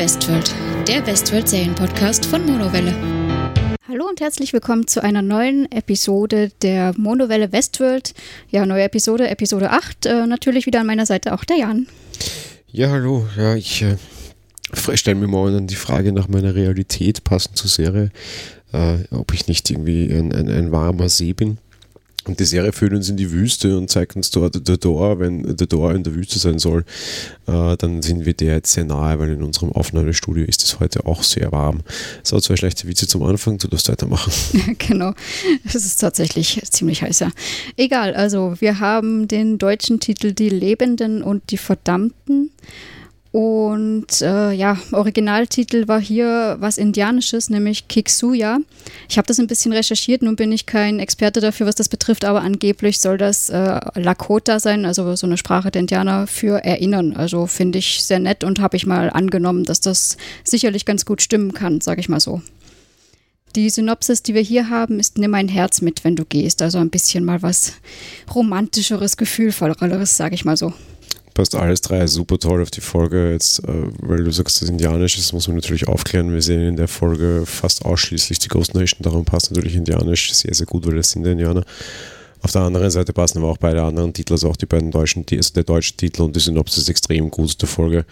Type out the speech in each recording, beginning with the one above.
Westworld, der Westworld-Serienpodcast von Monowelle. Hallo und herzlich willkommen zu einer neuen Episode der Monowelle Westworld. Ja, neue Episode, Episode 8. Äh, natürlich wieder an meiner Seite auch der Jan. Ja, hallo. Ja, ich äh, stelle mir morgen die Frage nach meiner Realität passend zur Serie, äh, ob ich nicht irgendwie ein, ein, ein warmer See bin. Und die Serie führt uns in die Wüste und zeigt uns dort The Door. Wenn The Door in der Wüste sein soll, äh, dann sind wir der jetzt sehr nahe, weil in unserem Aufnahmestudio ist es heute auch sehr warm. So, zwei schlechte Witze zum Anfang, du darfst weitermachen. genau, es ist tatsächlich ziemlich heiß, ja. Egal, also wir haben den deutschen Titel Die Lebenden und die Verdammten. Und äh, ja, Originaltitel war hier was Indianisches, nämlich Kiksuya. Ich habe das ein bisschen recherchiert, nun bin ich kein Experte dafür, was das betrifft, aber angeblich soll das äh, Lakota sein, also so eine Sprache der Indianer für Erinnern. Also finde ich sehr nett und habe ich mal angenommen, dass das sicherlich ganz gut stimmen kann, sage ich mal so. Die Synopsis, die wir hier haben, ist Nimm ein Herz mit, wenn du gehst. Also ein bisschen mal was romantischeres, gefühlvolleres, sage ich mal so passt alles drei super toll auf die Folge. Jetzt, äh, weil du sagst, das Indianisch ist, muss man natürlich aufklären. Wir sehen in der Folge fast ausschließlich die Ghost Nation. Darum passt natürlich Indianisch sehr, sehr gut, weil das sind Indianer. Auf der anderen Seite passen aber auch beide anderen Titel, also auch die beiden deutschen, also der deutsche Titel und die Synopsis extrem gut der Folge.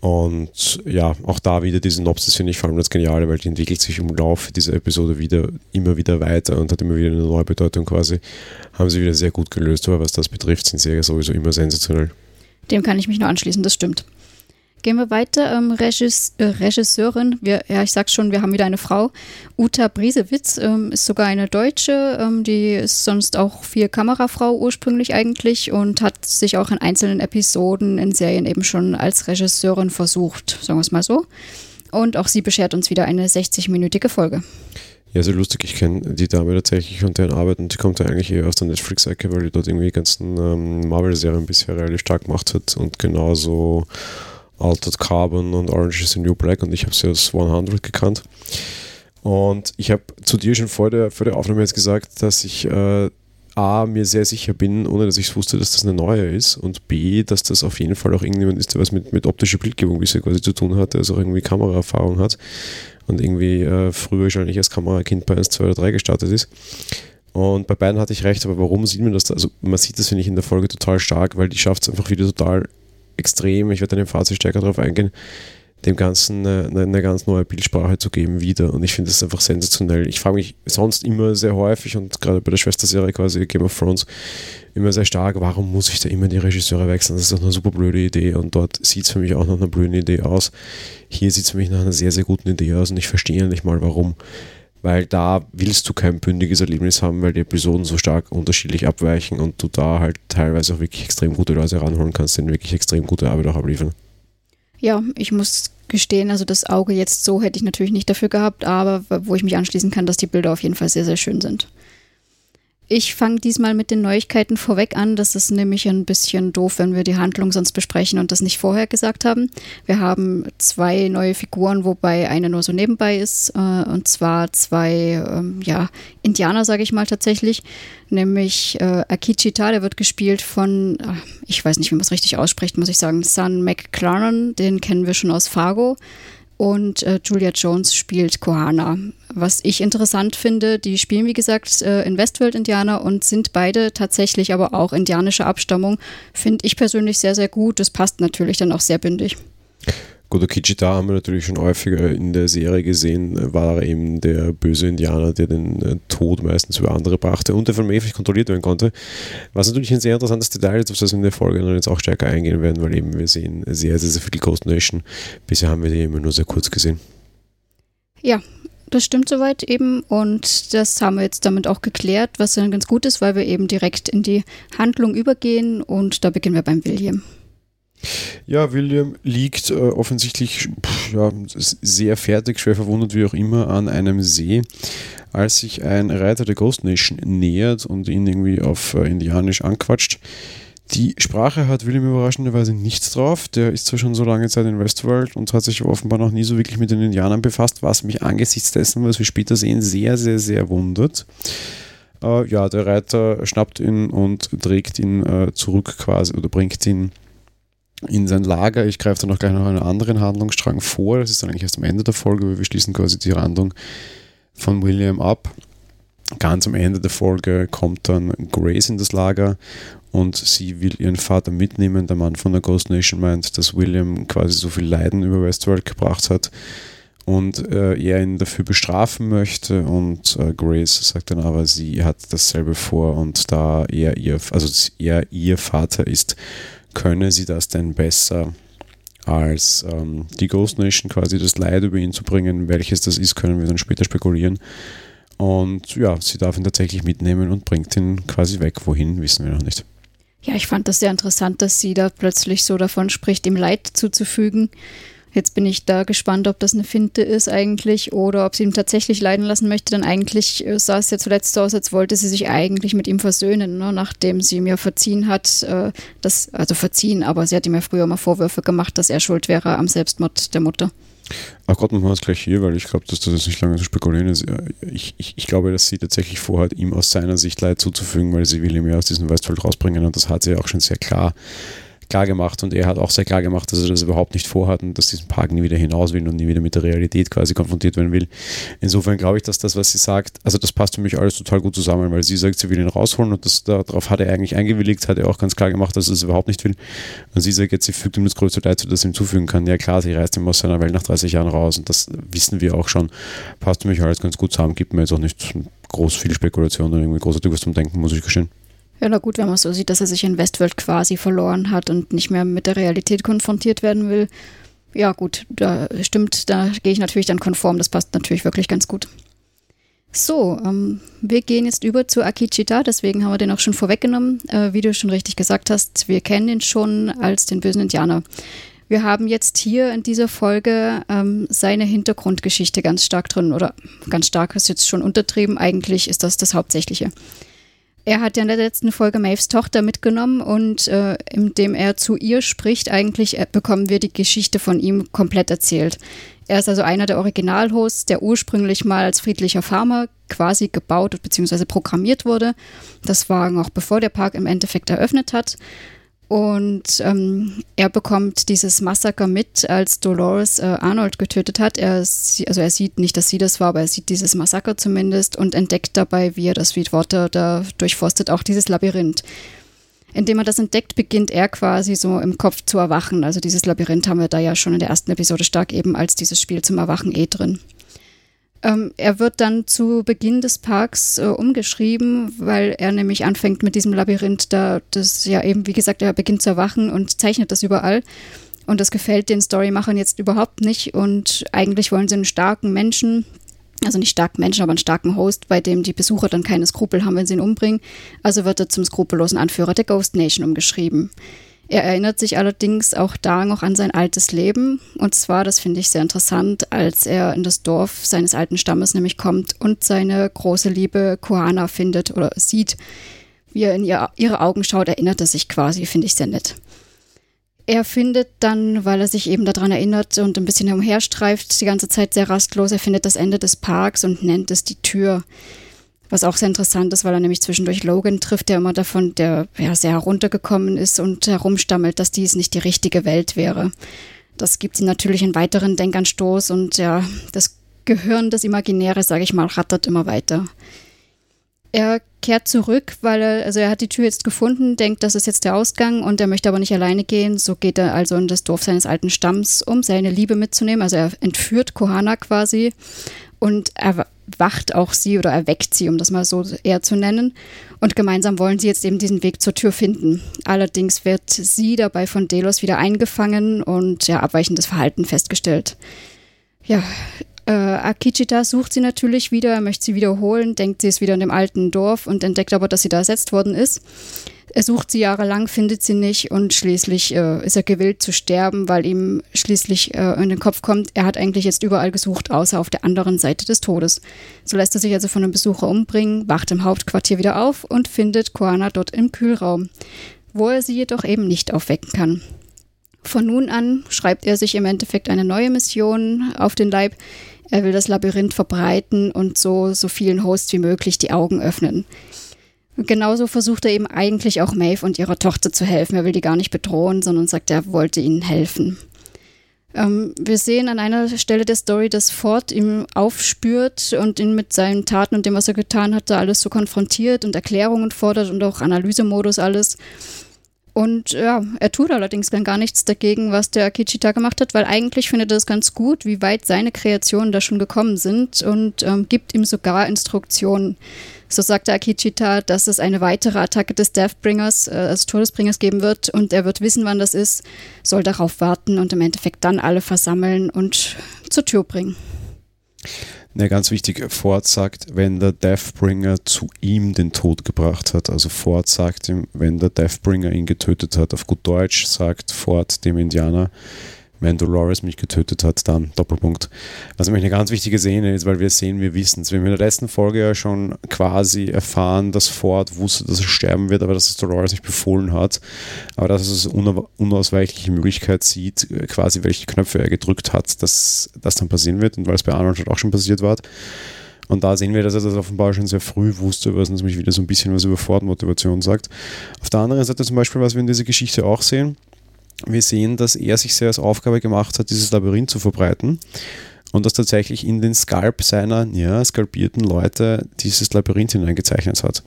Und ja, auch da wieder die Synopsis finde ich vor allem das Geniale, weil die entwickelt sich im Laufe dieser Episode wieder immer wieder weiter und hat immer wieder eine neue Bedeutung quasi. Haben sie wieder sehr gut gelöst, aber was das betrifft, sind sie ja sowieso immer sensationell. Dem kann ich mich nur anschließen, das stimmt. Gehen wir weiter. Ähm, Regis, äh, Regisseurin, wir, ja, ich sag's schon, wir haben wieder eine Frau. Uta Briesewitz ähm, ist sogar eine Deutsche. Ähm, die ist sonst auch viel Kamerafrau ursprünglich eigentlich und hat sich auch in einzelnen Episoden in Serien eben schon als Regisseurin versucht, sagen wir es mal so. Und auch sie beschert uns wieder eine 60-minütige Folge. Ja, sehr lustig. Ich kenne die Dame tatsächlich und deren Arbeit und die kommt ja eigentlich eher aus der Netflix-Ecke, weil die dort irgendwie die ganzen ähm, Marvel-Serien bisher relativ stark gemacht hat und genauso Altered Carbon und Orange is the New Black und ich habe sie aus 100 gekannt. Und ich habe zu dir schon vor der, vor der Aufnahme jetzt gesagt, dass ich äh, A, mir sehr sicher bin, ohne dass ich wusste, dass das eine neue ist und B, dass das auf jeden Fall auch irgendjemand ist, der was mit, mit optischer Bildgebung bisher quasi zu tun hat, der also auch irgendwie Kameraerfahrung hat und irgendwie äh, früher wahrscheinlich als Kamerakind bei 1, 2 oder 3 gestartet ist. Und bei beiden hatte ich recht, aber warum sieht man das? Da? Also man sieht das, finde ich, in der Folge total stark, weil die schafft es einfach wieder total extrem. Ich werde dann im Fazit stärker darauf eingehen, dem Ganzen eine, eine, ganz neue Bildsprache zu geben wieder. Und ich finde das einfach sensationell. Ich frage mich sonst immer sehr häufig und gerade bei der Schwesterserie quasi Game of Thrones immer sehr stark, warum muss ich da immer die Regisseure wechseln? Das ist doch eine super blöde Idee und dort sieht es für mich auch nach einer blöden Idee aus. Hier sieht es für mich nach einer sehr, sehr guten Idee aus und ich verstehe nicht mal warum. Weil da willst du kein bündiges Erlebnis haben, weil die Episoden so stark unterschiedlich abweichen und du da halt teilweise auch wirklich extrem gute Leute ranholen kannst, die wirklich extrem gute Arbeit auch abliefern. Ja, ich muss gestehen, also das Auge jetzt so hätte ich natürlich nicht dafür gehabt, aber wo ich mich anschließen kann, dass die Bilder auf jeden Fall sehr, sehr schön sind. Ich fange diesmal mit den Neuigkeiten vorweg an. Das ist nämlich ein bisschen doof, wenn wir die Handlung sonst besprechen und das nicht vorher gesagt haben. Wir haben zwei neue Figuren, wobei eine nur so nebenbei ist. Äh, und zwar zwei ähm, ja, Indianer, sage ich mal tatsächlich. Nämlich äh, Akichita, der wird gespielt von, äh, ich weiß nicht, wie man es richtig ausspricht, muss ich sagen, Son McClarnon. Den kennen wir schon aus Fargo und äh, Julia Jones spielt Kohana. Was ich interessant finde, die spielen wie gesagt äh, in Westworld Indianer und sind beide tatsächlich aber auch indianischer Abstammung. Finde ich persönlich sehr, sehr gut. Das passt natürlich dann auch sehr bündig. Godo Kichita haben wir natürlich schon häufiger in der Serie gesehen, war eben der böse Indianer, der den äh, Tod meistens über andere brachte und der von Mayfield kontrolliert werden konnte. Was natürlich ein sehr interessantes Detail ist, auf das wir in der Folge dann jetzt auch stärker eingehen werden, weil eben wir sehen sehr, sehr, sehr viel Ghost Nation. Bisher haben wir die immer nur sehr kurz gesehen. Ja, das stimmt soweit eben und das haben wir jetzt damit auch geklärt, was dann ganz gut ist, weil wir eben direkt in die Handlung übergehen und da beginnen wir beim William. Ja, William liegt äh, offensichtlich pff, ja, sehr fertig, schwer verwundert wie auch immer an einem See, als sich ein Reiter der Ghost Nation nähert und ihn irgendwie auf äh, Indianisch anquatscht. Die Sprache hat William überraschenderweise nichts drauf. Der ist zwar schon so lange Zeit in Westworld und hat sich offenbar noch nie so wirklich mit den Indianern befasst, was mich angesichts dessen, was wir später sehen, sehr, sehr, sehr wundert. Äh, ja, der Reiter schnappt ihn und trägt ihn äh, zurück quasi oder bringt ihn in sein Lager. Ich greife da noch gleich noch einen anderen Handlungsstrang vor. Das ist dann eigentlich erst am Ende der Folge, weil wir schließen quasi die Handlung von William ab. Ganz am Ende der Folge kommt dann Grace in das Lager und sie will ihren Vater mitnehmen. Der Mann von der Ghost Nation meint, dass William quasi so viel Leiden über Westworld gebracht hat und äh, er ihn dafür bestrafen möchte und äh, Grace sagt dann aber, sie hat dasselbe vor und da er ihr, also er ihr Vater ist, könne sie das denn besser als ähm, die Ghost Nation quasi das Leid über ihn zu bringen. Welches das ist, können wir dann später spekulieren. Und ja, sie darf ihn tatsächlich mitnehmen und bringt ihn quasi weg. Wohin, wissen wir noch nicht. Ja, ich fand das sehr interessant, dass sie da plötzlich so davon spricht, ihm Leid zuzufügen. Jetzt bin ich da gespannt, ob das eine Finte ist eigentlich oder ob sie ihn tatsächlich leiden lassen möchte. Denn eigentlich äh, sah es ja zuletzt so aus, als wollte sie sich eigentlich mit ihm versöhnen, ne? nachdem sie ihm ja verziehen hat. Äh, das, also verziehen, aber sie hat ihm ja früher mal Vorwürfe gemacht, dass er schuld wäre am Selbstmord der Mutter. Ach Gott, machen wir es gleich hier, weil ich glaube, dass das jetzt nicht lange zu spekulieren ist. Ich, ich, ich, glaube, dass sie tatsächlich vorhat, ihm aus seiner Sicht Leid zuzufügen, weil sie will ihn ja aus diesem Westfeld rausbringen und das hat sie ja auch schon sehr klar klar gemacht und er hat auch sehr klar gemacht, dass er das überhaupt nicht vorhat und dass diesen Park nie wieder hinaus will und nie wieder mit der Realität quasi konfrontiert werden will. Insofern glaube ich, dass das, was sie sagt, also das passt für mich alles total gut zusammen, weil sie sagt, sie will ihn rausholen und das, darauf hat er eigentlich eingewilligt, hat er auch ganz klar gemacht, dass er es überhaupt nicht will. Und sie sagt jetzt, sie fügt ihm das größte Leid zu, das ihm zufügen kann. Ja klar, sie reißt ihm aus seiner Welt nach 30 Jahren raus und das wissen wir auch schon. Passt für mich alles ganz gut zusammen, gibt mir jetzt auch nicht groß viel Spekulation oder irgendwie großartig was zum Denken, muss ich gestehen. Ja, na gut, wenn man so sieht, dass er sich in Westworld quasi verloren hat und nicht mehr mit der Realität konfrontiert werden will. Ja, gut, da stimmt, da gehe ich natürlich dann konform. Das passt natürlich wirklich ganz gut. So, ähm, wir gehen jetzt über zu Akichita, deswegen haben wir den auch schon vorweggenommen. Äh, wie du schon richtig gesagt hast, wir kennen ihn schon als den bösen Indianer. Wir haben jetzt hier in dieser Folge ähm, seine Hintergrundgeschichte ganz stark drin, oder ganz stark ist jetzt schon untertrieben, eigentlich ist das das Hauptsächliche. Er hat ja in der letzten Folge Maves Tochter mitgenommen und äh, indem er zu ihr spricht, eigentlich äh, bekommen wir die Geschichte von ihm komplett erzählt. Er ist also einer der Originalhosts, der ursprünglich mal als friedlicher Farmer quasi gebaut bzw. programmiert wurde. Das war noch bevor der Park im Endeffekt eröffnet hat. Und ähm, er bekommt dieses Massaker mit, als Dolores äh, Arnold getötet hat. Er, also er sieht nicht, dass sie das war, aber er sieht dieses Massaker zumindest und entdeckt dabei, wie er das Sweetwater da durchforstet, auch dieses Labyrinth. Indem er das entdeckt, beginnt er quasi so im Kopf zu erwachen. Also dieses Labyrinth haben wir da ja schon in der ersten Episode stark eben als dieses Spiel zum Erwachen eh drin. Ähm, er wird dann zu Beginn des Parks äh, umgeschrieben, weil er nämlich anfängt mit diesem Labyrinth da, das ja eben, wie gesagt, er beginnt zu erwachen und zeichnet das überall. Und das gefällt den Storymachern jetzt überhaupt nicht. Und eigentlich wollen sie einen starken Menschen, also nicht starken Menschen, aber einen starken Host, bei dem die Besucher dann keine Skrupel haben, wenn sie ihn umbringen. Also wird er zum skrupellosen Anführer der Ghost Nation umgeschrieben. Er erinnert sich allerdings auch da noch an sein altes Leben. Und zwar, das finde ich sehr interessant, als er in das Dorf seines alten Stammes nämlich kommt und seine große Liebe Koana findet oder sieht. Wie er in ihr, ihre Augen schaut, erinnert er sich quasi, finde ich sehr nett. Er findet dann, weil er sich eben daran erinnert und ein bisschen umherstreift, die ganze Zeit sehr rastlos, er findet das Ende des Parks und nennt es die Tür. Was auch sehr interessant ist, weil er nämlich zwischendurch Logan trifft, der immer davon, der ja sehr heruntergekommen ist und herumstammelt, dass dies nicht die richtige Welt wäre. Das gibt ihm natürlich einen weiteren Denkanstoß und ja, das Gehirn, das Imaginäre, sage ich mal, rattert immer weiter. Er kehrt zurück, weil er, also er hat die Tür jetzt gefunden, denkt, das ist jetzt der Ausgang und er möchte aber nicht alleine gehen. So geht er also in das Dorf seines alten Stamms, um seine Liebe mitzunehmen. Also er entführt Kohana quasi und erwacht auch sie oder erweckt sie, um das mal so eher zu nennen. Und gemeinsam wollen sie jetzt eben diesen Weg zur Tür finden. Allerdings wird sie dabei von Delos wieder eingefangen und ja, abweichendes Verhalten festgestellt. Ja, äh, Akichita sucht sie natürlich wieder, möchte sie wiederholen, denkt, sie ist wieder in dem alten Dorf und entdeckt aber, dass sie da ersetzt worden ist. Er sucht sie jahrelang, findet sie nicht und schließlich äh, ist er gewillt zu sterben, weil ihm schließlich äh, in den Kopf kommt, er hat eigentlich jetzt überall gesucht, außer auf der anderen Seite des Todes. So lässt er sich also von einem Besucher umbringen, wacht im Hauptquartier wieder auf und findet Koana dort im Kühlraum, wo er sie jedoch eben nicht aufwecken kann. Von nun an schreibt er sich im Endeffekt eine neue Mission auf den Leib. Er will das Labyrinth verbreiten und so so vielen Hosts wie möglich die Augen öffnen. Genauso versucht er eben eigentlich auch Maeve und ihrer Tochter zu helfen. Er will die gar nicht bedrohen, sondern sagt, er wollte ihnen helfen. Ähm, wir sehen an einer Stelle der Story, dass Ford ihm aufspürt und ihn mit seinen Taten und dem, was er getan hat, da alles so konfrontiert und Erklärungen fordert und auch Analysemodus alles. Und ja, er tut allerdings dann gar nichts dagegen, was der Akichita gemacht hat, weil eigentlich findet er es ganz gut, wie weit seine Kreationen da schon gekommen sind und ähm, gibt ihm sogar Instruktionen. So sagt der Akichita, dass es eine weitere Attacke des Deathbringers, äh, des Todesbringers geben wird und er wird wissen, wann das ist, soll darauf warten und im Endeffekt dann alle versammeln und zur Tür bringen. Ne, ganz wichtig, Ford sagt, wenn der Deathbringer zu ihm den Tod gebracht hat. Also Ford sagt ihm, wenn der Deathbringer ihn getötet hat. Auf gut Deutsch sagt Ford dem Indianer, wenn Dolores mich getötet hat, dann Doppelpunkt. Was nämlich eine ganz wichtige Szene ist, weil wir sehen, wir wissen es. Wir haben in der letzten Folge ja schon quasi erfahren, dass Ford wusste, dass er sterben wird, aber dass es Dolores nicht befohlen hat. Aber dass es eine unausweichliche Möglichkeit sieht, quasi welche Knöpfe er gedrückt hat, dass das dann passieren wird und weil es bei Arnold auch schon passiert war. Und da sehen wir, dass er das offenbar schon sehr früh wusste, was uns wieder so ein bisschen was über Ford-Motivation sagt. Auf der anderen Seite zum Beispiel, was wir in dieser Geschichte auch sehen, wir sehen, dass er sich sehr als Aufgabe gemacht hat, dieses Labyrinth zu verbreiten und dass tatsächlich in den Skalp seiner ja, skalpierten Leute dieses Labyrinth hineingezeichnet hat.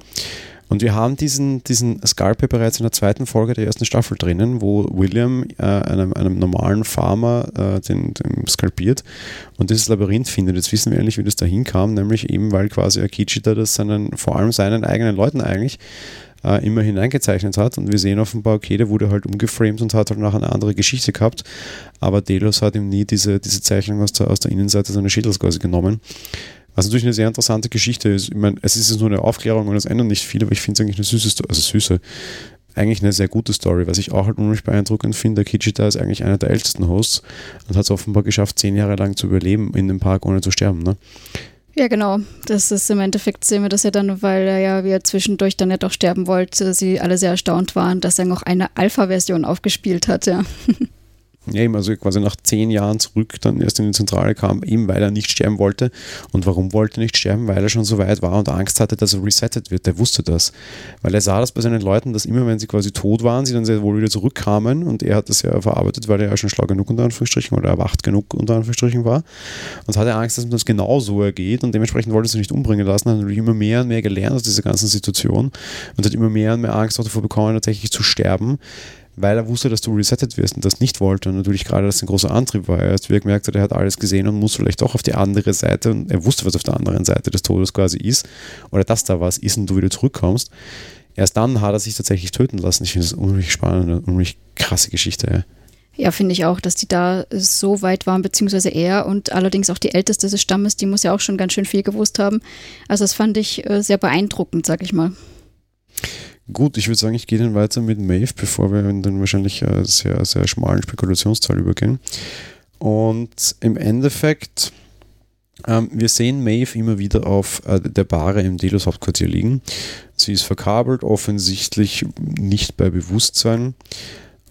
Und wir haben diesen, diesen Skalpe bereits in der zweiten Folge der ersten Staffel drinnen, wo William äh, einem, einem normalen Farmer äh, den, den skalpiert und dieses Labyrinth findet. Jetzt wissen wir eigentlich, wie das dahin kam, nämlich eben, weil quasi Akichita das seinen, vor allem seinen eigenen Leuten eigentlich äh, immer hineingezeichnet hat. Und wir sehen offenbar, okay, der wurde halt umgeframed und hat halt nachher eine andere Geschichte gehabt. Aber Delos hat ihm nie diese, diese Zeichnung aus der, aus der Innenseite seiner Schädels quasi genommen. Was natürlich eine sehr interessante Geschichte ist. Ich meine, es ist jetzt nur eine Aufklärung und es ändert nicht viel, aber ich finde es eigentlich eine süße, Story, also süße, eigentlich eine sehr gute Story. Was ich auch halt unheimlich beeindruckend finde, der Kichita ist eigentlich einer der ältesten Hosts und hat es offenbar geschafft, zehn Jahre lang zu überleben in dem Park, ohne zu sterben. Ne? Ja, genau. Das ist im Endeffekt sehen wir das ja dann, weil er ja, wie er zwischendurch dann ja doch sterben wollte, sie alle sehr erstaunt waren, dass er noch eine Alpha-Version aufgespielt hat, ja. Ja, eben, also quasi nach zehn Jahren zurück dann erst in die Zentrale kam, eben weil er nicht sterben wollte. Und warum wollte er nicht sterben? Weil er schon so weit war und Angst hatte, dass er resettet wird. Der wusste das. Weil er sah das bei seinen Leuten, dass immer, wenn sie quasi tot waren, sie dann sehr wohl wieder zurückkamen. Und er hat das ja verarbeitet, weil er ja schon schlau genug unter Anführungsstrichen oder erwacht genug unter Anführungsstrichen war. Und hatte Angst, dass ihm das genau so ergeht. Und dementsprechend wollte er sich nicht umbringen lassen. Hat natürlich immer mehr und mehr gelernt aus dieser ganzen Situation und hat immer mehr und mehr Angst auch davor bekommen, tatsächlich zu sterben weil er wusste, dass du resettet wirst und das nicht wollte. Und natürlich gerade das ein großer Antrieb war. Er hat gemerkt er hat alles gesehen und muss vielleicht doch auf die andere Seite und er wusste, was auf der anderen Seite des Todes quasi ist oder dass da was ist und du wieder zurückkommst. Erst dann hat er sich tatsächlich töten lassen. Ich finde das unheimlich spannend, eine unheimlich krasse Geschichte. Ja. Ja, finde ich auch, dass die da so weit waren, beziehungsweise er und allerdings auch die Älteste des Stammes, die muss ja auch schon ganz schön viel gewusst haben. Also das fand ich äh, sehr beeindruckend, sag ich mal. Gut, ich würde sagen, ich gehe dann weiter mit Maeve, bevor wir in den wahrscheinlich äh, sehr, sehr schmalen Spekulationsteil übergehen. Und im Endeffekt, ähm, wir sehen Maeve immer wieder auf äh, der Bahre im Delos Hauptquartier liegen. Sie ist verkabelt, offensichtlich nicht bei Bewusstsein.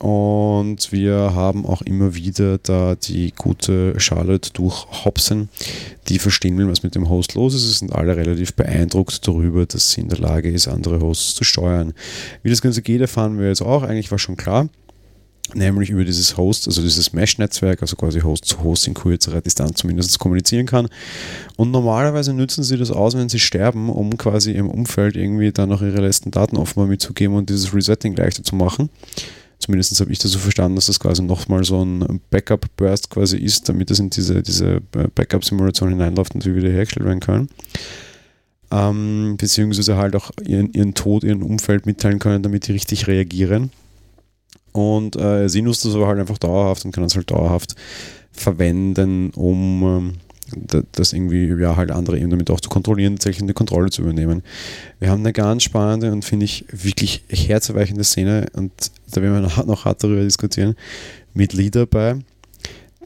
Und wir haben auch immer wieder da die gute Charlotte durch Hobson, die verstehen will, was mit dem Host los ist. Sie sind alle relativ beeindruckt darüber, dass sie in der Lage ist, andere Hosts zu steuern. Wie das Ganze geht, erfahren wir jetzt auch. Eigentlich war schon klar nämlich über dieses Host, also dieses Mesh-Netzwerk, also quasi Host zu Host in kürzerer Distanz zumindest kommunizieren kann. Und normalerweise nützen sie das aus, wenn sie sterben, um quasi im Umfeld irgendwie dann noch ihre letzten Daten offenbar mitzugeben und dieses Resetting leichter zu machen. Zumindest habe ich das so verstanden, dass das quasi nochmal so ein Backup-Burst quasi ist, damit es in diese, diese Backup-Simulation hineinläuft und wieder hergestellt werden können. Ähm, beziehungsweise halt auch ihren, ihren Tod, ihren Umfeld mitteilen können, damit die richtig reagieren. Und äh, sie nutzt das aber halt einfach dauerhaft und kann es halt dauerhaft verwenden, um ähm, das irgendwie, ja, halt andere eben damit auch zu kontrollieren, tatsächlich eine Kontrolle zu übernehmen. Wir haben eine ganz spannende und finde ich wirklich herzerweichende Szene und da werden wir noch hart darüber diskutieren, mit Lee dabei,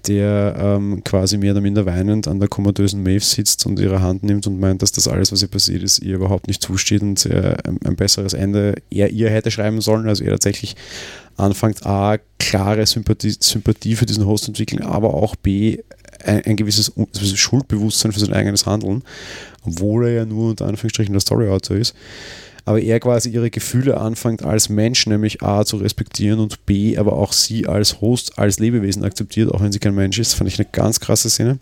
der ähm, quasi mehr oder minder weinend an der kommodösen Maeve sitzt und ihre Hand nimmt und meint, dass das alles, was ihr passiert ist, ihr überhaupt nicht zusteht und er ein, ein besseres Ende er ihr hätte schreiben sollen, also er tatsächlich anfängt, A, klare Sympathie, Sympathie für diesen Host entwickeln, aber auch B, ein, ein gewisses Schuldbewusstsein für sein eigenes Handeln, obwohl er ja nur unter Anführungsstrichen der Storyautor ist. aber er quasi ihre Gefühle anfängt als Mensch, nämlich A zu respektieren und B, aber auch sie als Host, als Lebewesen akzeptiert, auch wenn sie kein Mensch ist. Fand ich eine ganz krasse Szene.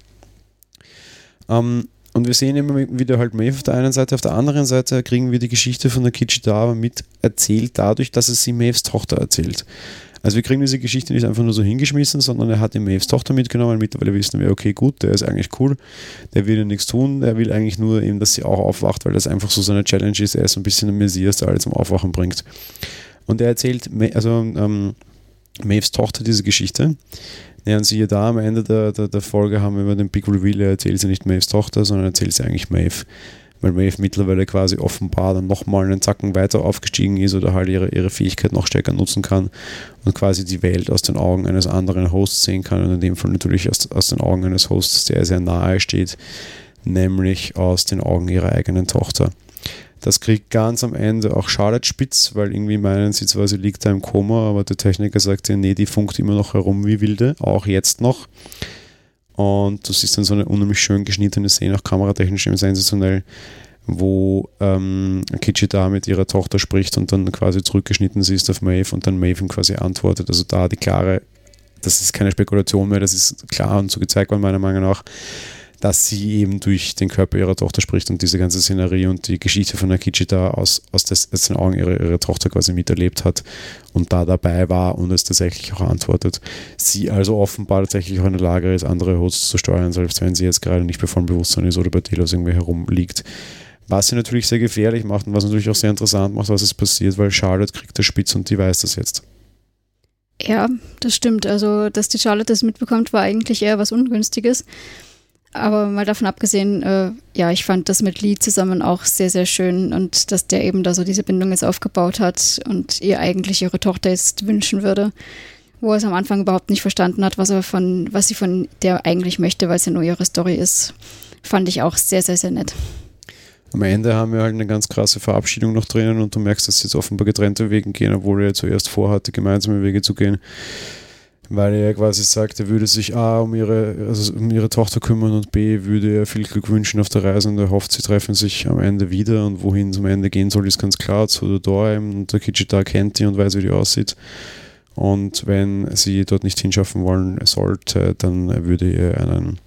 Ähm, und wir sehen immer wieder halt Maeve auf der einen Seite, auf der anderen Seite kriegen wir die Geschichte von der Kichidava mit erzählt dadurch, dass es sie Maeves Tochter erzählt. Also wir kriegen diese Geschichte nicht einfach nur so hingeschmissen, sondern er hat die Maeves Tochter mitgenommen. Mittlerweile wissen wir, okay, gut, der ist eigentlich cool, der will ja nichts tun, der will eigentlich nur eben, dass sie auch aufwacht, weil das einfach so seine Challenge ist. Er ist so ein bisschen ein Messias, der alle zum Aufwachen bringt. Und er erzählt, also ähm, Maeves Tochter diese Geschichte. Ja, und siehe da, am Ende der, der, der Folge haben wir über den Big Reveal, er erzählt sie nicht Maeves Tochter, sondern erzählt sie eigentlich Maeve. Weil Maeve mittlerweile quasi offenbar dann nochmal einen Zacken weiter aufgestiegen ist oder halt ihre, ihre Fähigkeit noch stärker nutzen kann und quasi die Welt aus den Augen eines anderen Hosts sehen kann und in dem Fall natürlich aus, aus den Augen eines Hosts, der sehr nahe steht, nämlich aus den Augen ihrer eigenen Tochter. Das kriegt ganz am Ende auch Charlotte spitz, weil irgendwie meinen sie zwar, sie liegt da im Koma, aber der Techniker sagt ja, nee, die funkt immer noch herum wie wilde, auch jetzt noch. Und du siehst dann so eine unheimlich schön geschnittene Szene, auch kameratechnisch eben sensationell, wo ähm, Kichi da mit ihrer Tochter spricht und dann quasi zurückgeschnitten sie ist auf Maeve und dann Maeve ihm quasi antwortet. Also da die klare, das ist keine Spekulation mehr, das ist klar und so gezeigt worden, meiner Meinung nach dass sie eben durch den Körper ihrer Tochter spricht und diese ganze Szenerie und die Geschichte von Akichita aus, aus, des, aus den Augen ihrer, ihrer Tochter quasi miterlebt hat und da dabei war und es tatsächlich auch antwortet. Sie also offenbar tatsächlich auch in der Lage ist, andere Hosts zu steuern, selbst wenn sie jetzt gerade nicht bei vollem Bewusstsein ist oder bei Telos irgendwie herumliegt. Was sie natürlich sehr gefährlich macht und was natürlich auch sehr interessant macht, was es passiert, weil Charlotte kriegt das Spitz und die weiß das jetzt. Ja, das stimmt. Also, dass die Charlotte das mitbekommt, war eigentlich eher was Ungünstiges. Aber mal davon abgesehen, äh, ja, ich fand das mit Lee zusammen auch sehr, sehr schön und dass der eben da so diese Bindung jetzt aufgebaut hat und ihr eigentlich ihre Tochter jetzt wünschen würde, wo er es am Anfang überhaupt nicht verstanden hat, was er von, was sie von der eigentlich möchte, weil es ja nur ihre Story ist, fand ich auch sehr, sehr, sehr nett. Am Ende haben wir halt eine ganz krasse Verabschiedung noch drinnen und du merkst, dass sie jetzt offenbar getrennte Wege gehen, obwohl er zuerst vorhatte, gemeinsame Wege zu gehen weil er quasi sagt, er würde sich A um ihre, also um ihre Tochter kümmern und B würde er viel Glück wünschen auf der Reise und er hofft, sie treffen sich am Ende wieder und wohin es am Ende gehen soll, ist ganz klar, zu der Dorheim und der Kichita kennt die und weiß, wie die aussieht. Und wenn sie dort nicht hinschaffen wollen sollte, dann würde er einen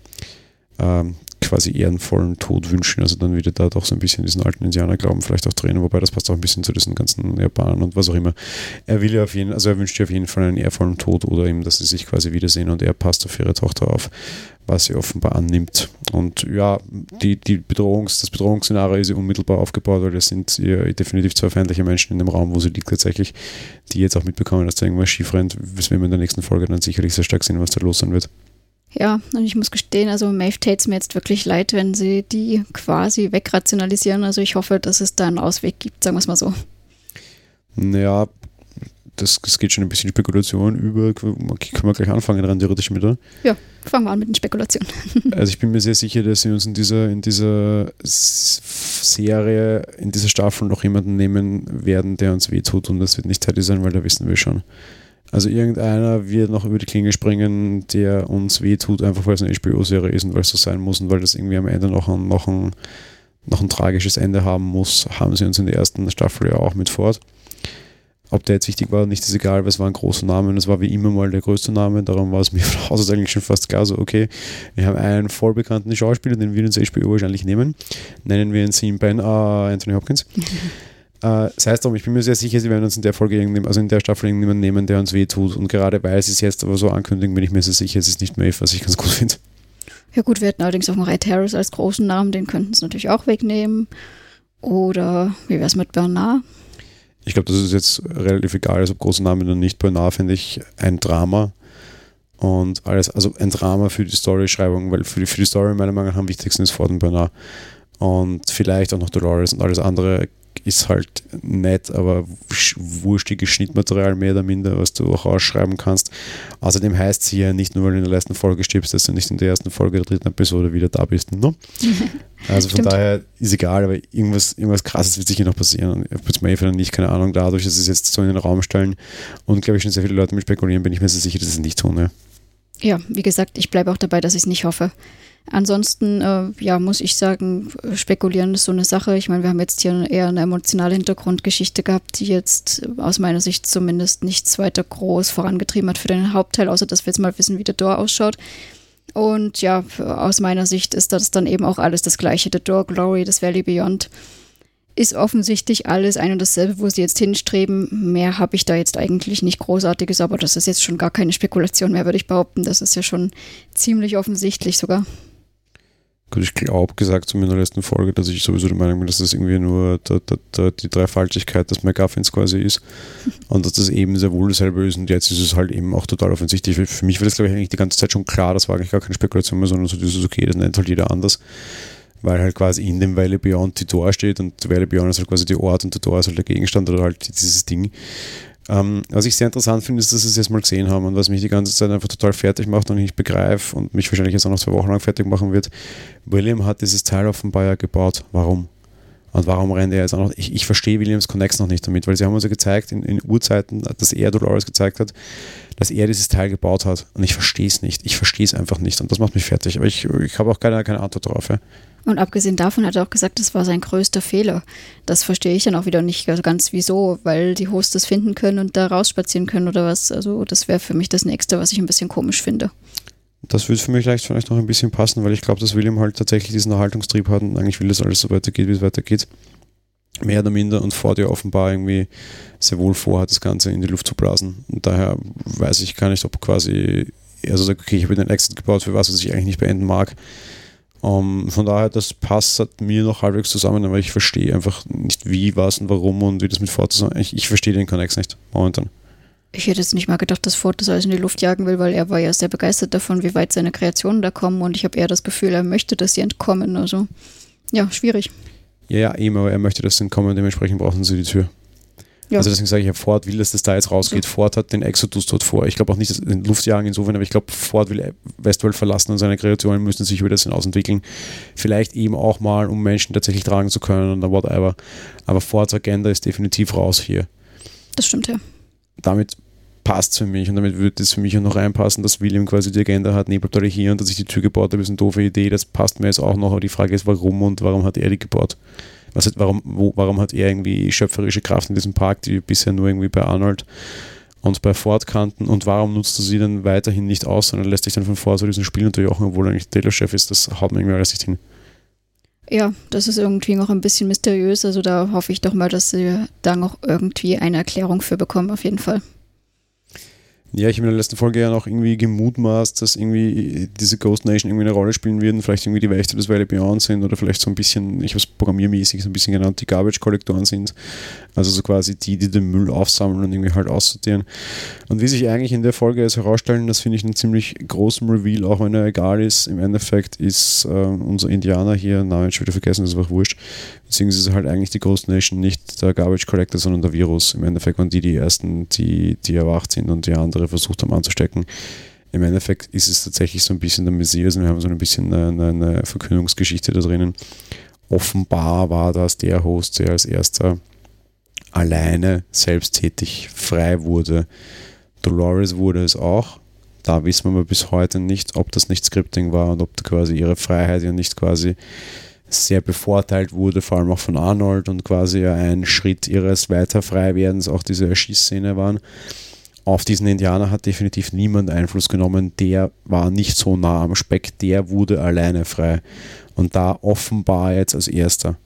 ähm, quasi ehrenvollen Tod wünschen. Also dann wieder da doch so ein bisschen diesen alten Indianerglauben vielleicht auch drehen, wobei das passt auch ein bisschen zu diesen ganzen Japanern und was auch immer. Er will ja auf jeden, also er wünscht ja auf jeden Fall einen ehrvollen Tod oder eben, dass sie sich quasi wiedersehen und er passt auf ihre Tochter auf, was sie offenbar annimmt. Und ja, die, die Bedrohungs-, das Bedrohungsszenario ist unmittelbar aufgebaut, weil es sind definitiv zwei feindliche Menschen in dem Raum, wo sie liegt tatsächlich, die jetzt auch mitbekommen, dass da irgendwas schief rennt. Das werden wir in der nächsten Folge dann sicherlich sehr stark sehen, was da los sein wird. Ja, und ich muss gestehen, also Maeve täte es mir jetzt wirklich leid, wenn sie die quasi wegrationalisieren. Also ich hoffe, dass es da einen Ausweg gibt, sagen wir es mal so. Naja, das, das geht schon ein bisschen Spekulation über. Können wir gleich anfangen, rein theoretisch mit, oder? Ja, fangen wir an mit den Spekulationen. also ich bin mir sehr sicher, dass sie uns in dieser, in dieser Serie, in dieser Staffel noch jemanden nehmen werden, der uns wehtut und das wird nicht Teddy sein, weil da wissen wir schon. Also irgendeiner wird noch über die Klinge springen, der uns wehtut, einfach weil es eine HBO-Serie ist und weil es so sein muss und weil das irgendwie am Ende noch ein, noch, ein, noch ein tragisches Ende haben muss, haben sie uns in der ersten Staffel ja auch mit fort. Ob der jetzt wichtig war oder nicht, ist egal, weil es war ein großer Name und es war wie immer mal der größte Name. Darum war es mir von Haus aus eigentlich schon fast klar, so okay, wir haben einen vollbekannten Schauspieler, den wir uns HBO wahrscheinlich nehmen. Nennen wir ihn Sean Ben, uh, Anthony Hopkins. Äh, sei es drum, ich bin mir sehr sicher, sie werden uns in der Folge irgendjemand, also in der Staffel irgendjemanden nehmen, der uns wehtut. Und gerade weil sie es jetzt aber so ankündigen, bin ich mir sehr sicher, es ist nicht Maeve, was ich ganz gut finde. Ja gut, wir hätten allerdings auch noch Ed Harris als großen Namen, den könnten sie natürlich auch wegnehmen. Oder wie wäre es mit Bernard? Ich glaube, das ist jetzt relativ egal, also ob große Namen oder nicht. Bernard finde ich ein Drama und alles, also ein Drama für die Storyschreibung, weil für die, für die Story meiner Meinung nach am wichtigsten ist Ford und Bernard. Und vielleicht auch noch Dolores und alles andere ist halt nett, aber wurstiges Schnittmaterial mehr oder minder, was du auch ausschreiben kannst. Außerdem heißt sie ja nicht nur, weil du in der letzten Folge stirbst, dass du nicht in der ersten Folge der dritten Episode wieder da bist. Ne? Also von daher ist egal, aber irgendwas, irgendwas krasses wird sicher noch passieren. Jetzt Maeve oder nicht, keine Ahnung, dadurch, dass sie es jetzt so in den Raum stellen und glaube ich schon sehr viele Leute mit spekulieren, bin ich mir sehr sicher, dass sie es nicht tun. Ja. Ja, wie gesagt, ich bleibe auch dabei, dass ich es nicht hoffe. Ansonsten, äh, ja, muss ich sagen, spekulieren ist so eine Sache. Ich meine, wir haben jetzt hier eher eine emotionale Hintergrundgeschichte gehabt, die jetzt aus meiner Sicht zumindest nichts weiter groß vorangetrieben hat für den Hauptteil, außer dass wir jetzt mal wissen, wie der Door ausschaut. Und ja, aus meiner Sicht ist das dann eben auch alles das gleiche. The Door, Glory, das Valley Beyond ist offensichtlich alles ein und dasselbe, wo sie jetzt hinstreben. Mehr habe ich da jetzt eigentlich nicht Großartiges, aber das ist jetzt schon gar keine Spekulation mehr, würde ich behaupten. Das ist ja schon ziemlich offensichtlich sogar. Ich glaube, gesagt zu mir in der letzten Folge, dass ich sowieso der Meinung bin, dass das irgendwie nur da, da, da die Dreifaltigkeit des McGuffins quasi ist und dass das eben sehr wohl dasselbe ist und jetzt ist es halt eben auch total offensichtlich. Für mich war das, glaube ich, eigentlich die ganze Zeit schon klar, das war eigentlich gar keine Spekulation mehr, sondern so dieses, okay, das nennt halt jeder anders weil halt quasi in dem Valley Beyond die Tor steht und Valley Beyond ist halt quasi die Ort und der Tor ist halt der Gegenstand oder halt dieses Ding. Ähm, was ich sehr interessant finde, ist, dass sie es jetzt mal gesehen haben und was mich die ganze Zeit einfach total fertig macht und ich begreife und mich wahrscheinlich jetzt auch noch zwei Wochen lang fertig machen wird. William hat dieses Teil offenbar ja gebaut. Warum? Und warum rennt er jetzt auch noch? Ich, ich verstehe Williams Connex noch nicht damit, weil sie haben uns ja gezeigt in, in Urzeiten, dass er Dolores gezeigt hat, dass er dieses Teil gebaut hat. Und ich verstehe es nicht. Ich verstehe es einfach nicht. Und das macht mich fertig. Aber ich, ich habe auch keine, keine Antwort darauf. Ja. Und abgesehen davon hat er auch gesagt, das war sein größter Fehler. Das verstehe ich dann auch wieder nicht ganz wieso, weil die Hosts das finden können und da rausspazieren können oder was. Also das wäre für mich das Nächste, was ich ein bisschen komisch finde. Das würde für mich vielleicht, vielleicht noch ein bisschen passen, weil ich glaube, dass William halt tatsächlich diesen Erhaltungstrieb hat und eigentlich will, dass alles so weitergeht, wie es weitergeht. Mehr oder minder und Ford ja offenbar irgendwie sehr wohl vorhat, das Ganze in die Luft zu blasen. Und daher weiß ich gar nicht, ob quasi so sagt, okay, ich habe den Exit gebaut für was, was ich eigentlich nicht beenden mag um, ähm, von daher, das passt mir noch halbwegs zusammen, aber ich verstehe einfach nicht wie, was und warum und wie das mit Ford zusammen. Ich, ich verstehe den Connex nicht momentan. Ich hätte jetzt nicht mal gedacht, dass Ford das alles in die Luft jagen will, weil er war ja sehr begeistert davon, wie weit seine Kreationen da kommen und ich habe eher das Gefühl, er möchte, dass sie entkommen. Also, ja, schwierig. Ja, ja, eben, aber er möchte, dass sie entkommen, dementsprechend brauchen sie die Tür. Ja. Also deswegen sage ich ja, Ford will, dass das da jetzt rausgeht. Ja. Ford hat den Exodus dort vor. Ich glaube auch nicht, dass den Luftjagen insofern, aber ich glaube, Ford will Westworld verlassen und seine Kreationen müssen sich wieder ausentwickeln. Vielleicht eben auch mal, um Menschen tatsächlich tragen zu können und whatever. Aber Fords Agenda ist definitiv raus hier. Das stimmt, ja. Damit passt für mich und damit würde es für mich auch noch reinpassen, dass William quasi die Agenda hat, nee, bleibt hier und dass ich die Tür gebaut habe, ist eine doofe Idee. Das passt mir jetzt auch noch, aber die Frage ist, warum und warum hat er die gebaut? was hat, warum, wo, warum hat er irgendwie schöpferische Kraft in diesem Park, die bisher nur irgendwie bei Arnold und bei Ford kannten und warum nutzt du sie dann weiterhin nicht aus, sondern lässt sich dann von Ford zu diesem Spiel unterjochen, obwohl er eigentlich Taylor-Chef ist, das haut mir irgendwie alles nicht hin. Ja, das ist irgendwie noch ein bisschen mysteriös, also da hoffe ich doch mal, dass sie da noch irgendwie eine Erklärung für bekommen, auf jeden Fall. Ja, ich habe in der letzten Folge ja noch irgendwie gemutmaßt, dass irgendwie diese Ghost Nation irgendwie eine Rolle spielen würden, vielleicht irgendwie die Wächter des Valley Beyond sind oder vielleicht so ein bisschen, ich habe es programmiermäßig so ein bisschen genannt, die Garbage-Kollektoren sind. Also so quasi die, die den Müll aufsammeln und irgendwie halt aussortieren. Und wie sich eigentlich in der Folge jetzt herausstellen, das finde ich einen ziemlich großen Reveal, auch wenn er egal ist. Im Endeffekt ist äh, unser Indianer hier, Namen schon wieder vergessen, das ist einfach wurscht, beziehungsweise halt eigentlich die Ghost Nation nicht der Garbage Collector, sondern der Virus. Im Endeffekt waren die die ersten, die, die erwacht sind und die andere versucht haben anzustecken. Im Endeffekt ist es tatsächlich so ein bisschen der Messias und wir haben so ein bisschen eine, eine Verkündungsgeschichte da drinnen. Offenbar war das der Host, der als erster alleine selbsttätig frei wurde. Dolores wurde es auch. Da wissen wir bis heute nicht, ob das nicht Scripting war und ob quasi ihre Freiheit ja nicht quasi sehr bevorteilt wurde, vor allem auch von Arnold und quasi ein Schritt ihres Weiterfreiwerdens auch diese Erschießszene waren. Auf diesen Indianer hat definitiv niemand Einfluss genommen, der war nicht so nah am Speck, der wurde alleine frei. Und da offenbar jetzt als erster.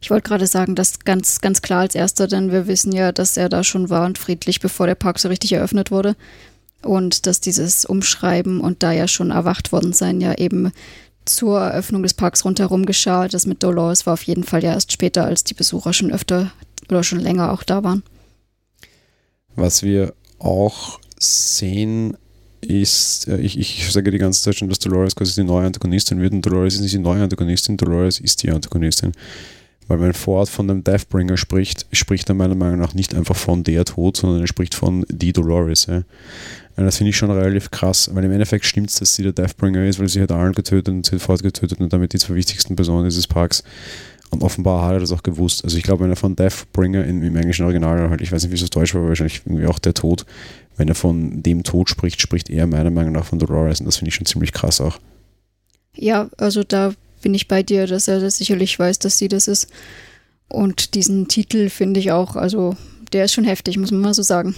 Ich wollte gerade sagen, das ganz, ganz klar als erster, denn wir wissen ja, dass er da schon war und friedlich, bevor der Park so richtig eröffnet wurde. Und dass dieses Umschreiben und da ja schon erwacht worden sein, ja eben zur Eröffnung des Parks rundherum geschah. Das mit Dolores war auf jeden Fall ja erst später, als die Besucher schon öfter oder schon länger auch da waren. Was wir auch sehen, ist, äh, ich, ich sage die ganze Zeit schon, dass Dolores quasi die neue Antagonistin wird und Dolores ist nicht die neue Antagonistin, Dolores ist die Antagonistin. Weil wenn Ford von dem Deathbringer spricht, spricht er meiner Meinung nach nicht einfach von der Tod, sondern er spricht von die Dolores. Ja. Das finde ich schon relativ krass, weil im Endeffekt stimmt es, dass sie der Deathbringer ist, weil sie hat Arnold getötet und sie hat Ford und damit die zwei wichtigsten Personen dieses Parks. Und offenbar hat er das auch gewusst. Also ich glaube, wenn er von Deathbringer im, im englischen Original halt, ich weiß nicht, wie es auf Deutsch war, wahrscheinlich irgendwie auch der Tod, wenn er von dem Tod spricht, spricht er meiner Meinung nach von Dolores und das finde ich schon ziemlich krass auch. Ja, also da bin ich bei dir, dass er das sicherlich weiß, dass sie das ist. Und diesen Titel finde ich auch, also der ist schon heftig, muss man mal so sagen.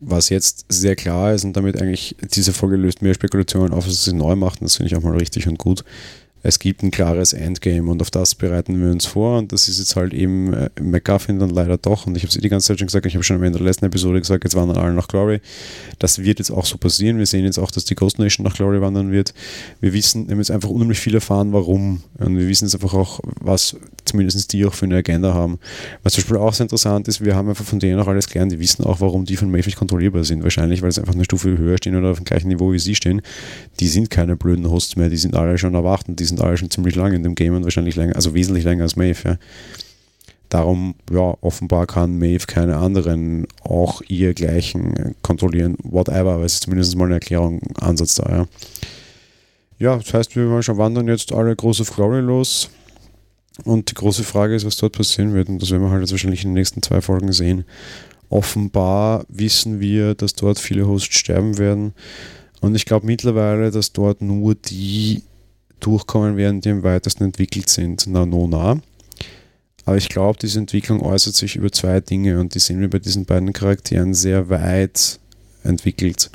Was jetzt sehr klar ist und damit eigentlich diese Folge löst mehr Spekulationen auf, dass sie neu macht, das finde ich auch mal richtig und gut es gibt ein klares Endgame und auf das bereiten wir uns vor und das ist jetzt halt eben äh, McGuffin dann leider doch und ich habe es die ganze Zeit schon gesagt, ich habe schon in der letzten Episode gesagt, jetzt wandern alle nach Glory. Das wird jetzt auch so passieren. Wir sehen jetzt auch, dass die Ghost Nation nach Glory wandern wird. Wir wissen, wir haben jetzt einfach unheimlich viel erfahren, warum und wir wissen jetzt einfach auch, was zumindest die auch für eine Agenda haben. Was zum Beispiel auch sehr interessant ist, wir haben einfach von denen auch alles gelernt, die wissen auch, warum die von nicht kontrollierbar sind. Wahrscheinlich, weil sie einfach eine Stufe höher stehen oder auf dem gleichen Niveau wie sie stehen. Die sind keine blöden Hosts mehr, die sind alle schon erwacht und die sind sind alle schon ziemlich lange in dem Game und wahrscheinlich länger, also wesentlich länger als Maeve. Ja. Darum, ja, offenbar kann Maeve keine anderen auch ihr gleichen kontrollieren, whatever, aber es ist zumindest mal eine Erklärung, Ansatz da, ja. Ja, das heißt, wir schon wandern jetzt alle große Glory los. Und die große Frage ist, was dort passieren wird. Und das werden wir halt jetzt wahrscheinlich in den nächsten zwei Folgen sehen. Offenbar wissen wir, dass dort viele Hosts sterben werden. Und ich glaube mittlerweile, dass dort nur die durchkommen werden, die am weitesten entwickelt sind. Na, no, na. Aber ich glaube, diese Entwicklung äußert sich über zwei Dinge und die sehen wir bei diesen beiden Charakteren sehr weit entwickelt.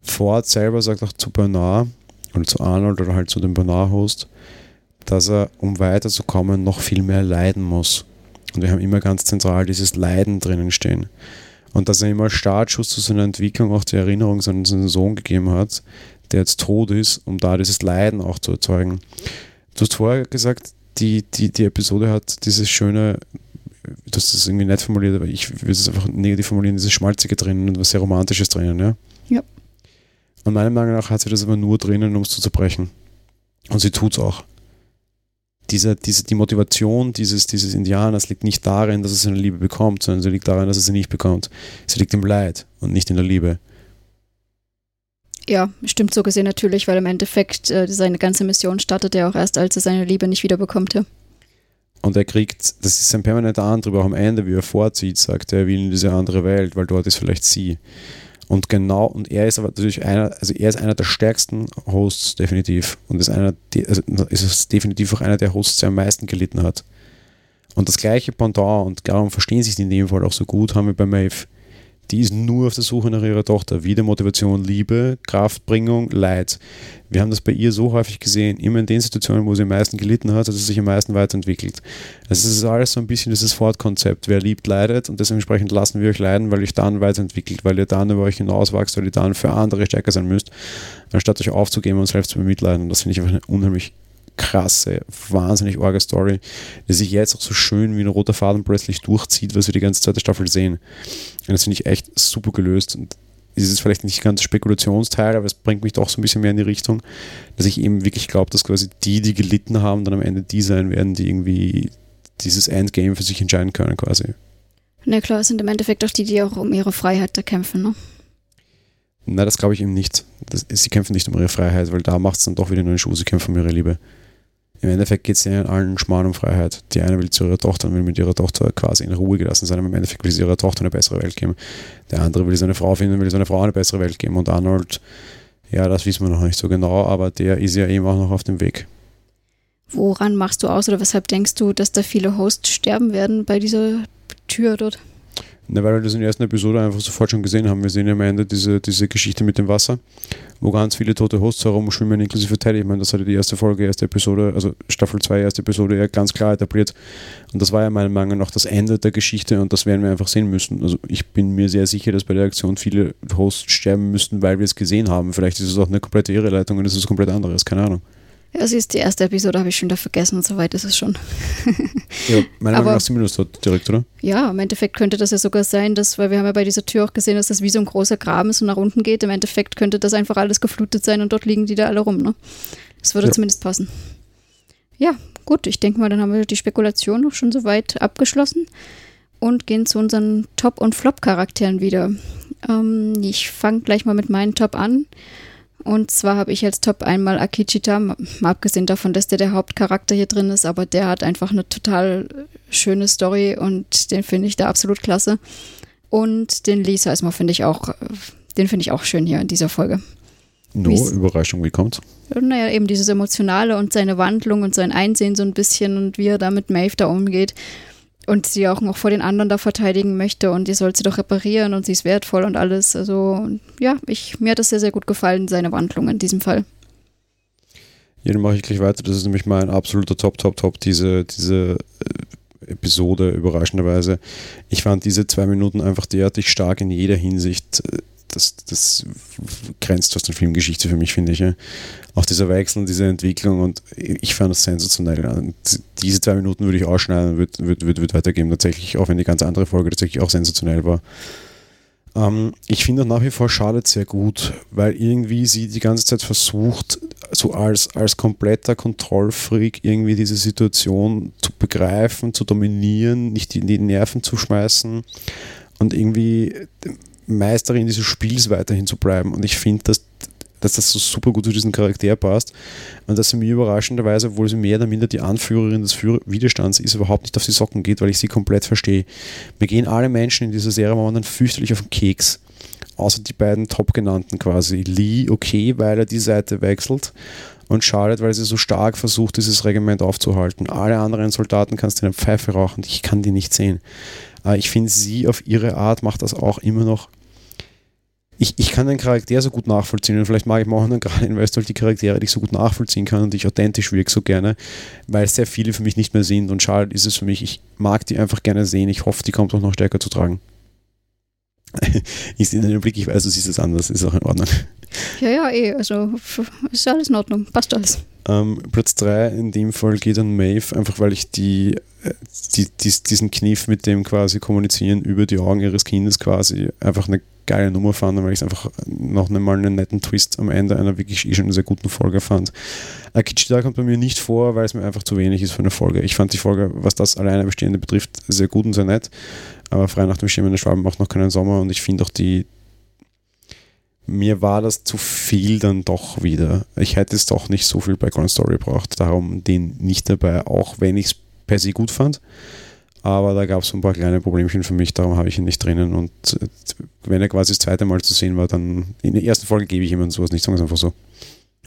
Ford selber sagt auch zu Bernard oder zu Arnold oder halt zu dem Bernard-Host, dass er, um weiterzukommen, noch viel mehr leiden muss. Und wir haben immer ganz zentral dieses Leiden drinnen stehen. Und dass er immer Startschuss zu seiner Entwicklung auch die Erinnerung an seinen Sohn gegeben hat, der jetzt tot ist, um da dieses Leiden auch zu erzeugen. Du hast vorher gesagt, die, die, die Episode hat dieses schöne, du hast das irgendwie nett formuliert, aber ich würde es einfach negativ formulieren, dieses Schmalzige drinnen und was sehr Romantisches drinnen, ja? Ja. Und meiner Meinung nach hat sie das aber nur drinnen, um es zu zerbrechen. Und sie tut es auch. Diese, diese, die Motivation dieses, dieses Indianers liegt nicht darin, dass er seine Liebe bekommt, sondern sie liegt darin, dass er sie nicht bekommt. Sie liegt im Leid und nicht in der Liebe. Ja, stimmt so gesehen natürlich, weil im Endeffekt äh, seine ganze Mission startet ja auch erst, als er seine Liebe nicht wiederbekommt. Und er kriegt, das ist ein permanenter Antrieb, auch am Ende, wie er vorzieht, sagt er, er will in diese andere Welt, weil dort ist vielleicht sie. Und genau, und er ist aber natürlich einer, also er ist einer der stärksten Hosts, definitiv. Und ist einer, also ist definitiv auch einer der Hosts, der am meisten gelitten hat. Und das gleiche Pendant, und darum verstehen sich die in dem Fall auch so gut, haben wir bei Maeve die ist nur auf der Suche nach ihrer Tochter. Wieder Motivation, Liebe, Kraftbringung, Leid. Wir haben das bei ihr so häufig gesehen, immer in den Situationen, wo sie am meisten gelitten hat, hat sie sich am meisten weiterentwickelt. Es ist alles so ein bisschen dieses Fortkonzept. Wer liebt, leidet und dementsprechend lassen wir euch leiden, weil ihr dann weiterentwickelt, weil ihr dann über euch hinauswachst, weil ihr dann für andere stärker sein müsst, anstatt euch aufzugeben und selbst zu bemitleiden. Und das finde ich einfach eine unheimlich krasse, wahnsinnig arge Story, die sich jetzt auch so schön wie ein roter Faden plötzlich durchzieht, was wir die ganze zweite Staffel sehen. Und das finde ich echt super gelöst. Und es ist vielleicht nicht ganz Spekulationsteil, aber es bringt mich doch so ein bisschen mehr in die Richtung, dass ich eben wirklich glaube, dass quasi die, die gelitten haben, dann am Ende die sein werden, die irgendwie dieses Endgame für sich entscheiden können quasi. Na klar, es sind im Endeffekt auch die, die auch um ihre Freiheit da kämpfen, ne? Nein, das glaube ich eben nicht. Das, sie kämpfen nicht um ihre Freiheit, weil da macht es dann doch wieder nur eine Schuh, sie kämpfen um ihre Liebe. Im Endeffekt geht es in allen Schmarrn um Freiheit. Die eine will zu ihrer Tochter und will mit ihrer Tochter quasi in Ruhe gelassen sein, aber im Endeffekt will sie ihrer Tochter eine bessere Welt geben. Der andere will seine Frau finden, will seine Frau eine bessere Welt geben. Und Arnold, ja, das wissen wir noch nicht so genau, aber der ist ja eben auch noch auf dem Weg. Woran machst du aus oder weshalb denkst du, dass da viele Hosts sterben werden bei dieser Tür dort? Na, weil wir das in der ersten Episode einfach sofort schon gesehen haben. Wir sehen ja am Ende diese, diese Geschichte mit dem Wasser, wo ganz viele tote Hosts herumschwimmen, inklusive Teddy. Ich meine, das hatte die erste Folge, erste Episode, also Staffel 2, erste Episode ja ganz klar etabliert. Und das war ja meiner Meinung nach das Ende der Geschichte und das werden wir einfach sehen müssen. Also ich bin mir sehr sicher, dass bei der Aktion viele Hosts sterben müssten, weil wir es gesehen haben. Vielleicht ist es auch eine komplette Irreleitung und es ist komplett anderes, keine Ahnung. Ja, sie ist die erste Episode, habe ich schon wieder vergessen und so weit ist es schon. ja, meiner Meinung nach sind wir dort direkt, oder? Ja, im Endeffekt könnte das ja sogar sein, dass, weil wir haben ja bei dieser Tür auch gesehen, dass das wie so ein großer Graben ist und nach unten geht. Im Endeffekt könnte das einfach alles geflutet sein und dort liegen die da alle rum, ne? Das würde ja. zumindest passen. Ja, gut, ich denke mal, dann haben wir die Spekulation noch schon soweit abgeschlossen und gehen zu unseren Top- und Flop-Charakteren wieder. Ähm, ich fange gleich mal mit meinem Top an. Und zwar habe ich als Top einmal Akichita, mal abgesehen davon, dass der der Hauptcharakter hier drin ist, aber der hat einfach eine total schöne Story und den finde ich da absolut klasse. Und den Lee Sizemore finde ich auch, den finde ich auch schön hier in dieser Folge. No, Überraschung, wie kommt's? Naja, eben dieses Emotionale und seine Wandlung und sein Einsehen so ein bisschen und wie er da mit Maeve da umgeht und sie auch noch vor den anderen da verteidigen möchte und die soll sie doch reparieren und sie ist wertvoll und alles. Also ja, ich, mir hat das sehr, sehr gut gefallen, seine Wandlung in diesem Fall. Ja, dann mache ich gleich weiter. Das ist nämlich mein absoluter Top, Top, Top, diese, diese äh, Episode, überraschenderweise. Ich fand diese zwei Minuten einfach derartig stark in jeder Hinsicht. Das, das grenzt aus der Filmgeschichte für mich, finde ich. Ja. Auch dieser Wechsel, diese Entwicklung und ich fand das sensationell. Und diese zwei Minuten würde ich ausschneiden würde würd, würd, würd weitergeben, tatsächlich, auch wenn die ganze andere Folge tatsächlich auch sensationell war. Ähm, ich finde nach wie vor Charlotte sehr gut, weil irgendwie sie die ganze Zeit versucht, so als, als kompletter Kontrollfreak irgendwie diese Situation zu begreifen, zu dominieren, nicht in die Nerven zu schmeißen und irgendwie Meisterin dieses Spiels weiterhin zu bleiben. Und ich finde, dass, dass das so super gut zu diesem Charakter passt und dass sie mir überraschenderweise, obwohl sie mehr oder minder die Anführerin des Widerstands ist, überhaupt nicht auf die Socken geht, weil ich sie komplett verstehe. Mir gehen alle Menschen in dieser Serie momentan fürchterlich auf den Keks außer die beiden top genannten quasi. Lee, okay, weil er die Seite wechselt und Charlotte, weil sie so stark versucht, dieses Regiment aufzuhalten. Alle anderen Soldaten kannst du in der Pfeife rauchen, ich kann die nicht sehen. Aber ich finde, sie auf ihre Art macht das auch immer noch. Ich, ich kann den Charakter so gut nachvollziehen und vielleicht mag ich auch gerade in Westworld die Charaktere, die ich so gut nachvollziehen kann und ich authentisch wirke so gerne, weil sehr viele für mich nicht mehr sind und Charlotte ist es für mich. Ich mag die einfach gerne sehen. Ich hoffe, die kommt auch noch stärker zu tragen. ich sehe deinen Blick, ich weiß, du siehst es anders, ist auch in Ordnung. Ja, ja, eh, also ist alles in Ordnung, passt alles. Ähm, Platz 3 in dem Fall geht an Maeve, einfach weil ich die, äh, die, die, diesen Kniff mit dem quasi kommunizieren über die Augen ihres Kindes quasi einfach eine geile Nummer fand, weil ich es einfach noch einmal einen netten Twist am Ende einer wirklich eh schon sehr guten Folge fand. Akichida kommt bei mir nicht vor, weil es mir einfach zu wenig ist für eine Folge. Ich fand die Folge, was das alleine bestehende betrifft, sehr gut und sehr nett, aber frei nach dem Schirm der Schwaben macht noch keinen Sommer und ich finde auch die mir war das zu viel dann doch wieder. Ich hätte es doch nicht so viel Background Story braucht, darum den nicht dabei, auch wenn ich es per se gut fand. Aber da gab es ein paar kleine Problemchen für mich, darum habe ich ihn nicht drinnen. Und äh, wenn er quasi das zweite Mal zu sehen war, dann in der ersten Folge gebe ich ihm sowas nicht, sagen es einfach so.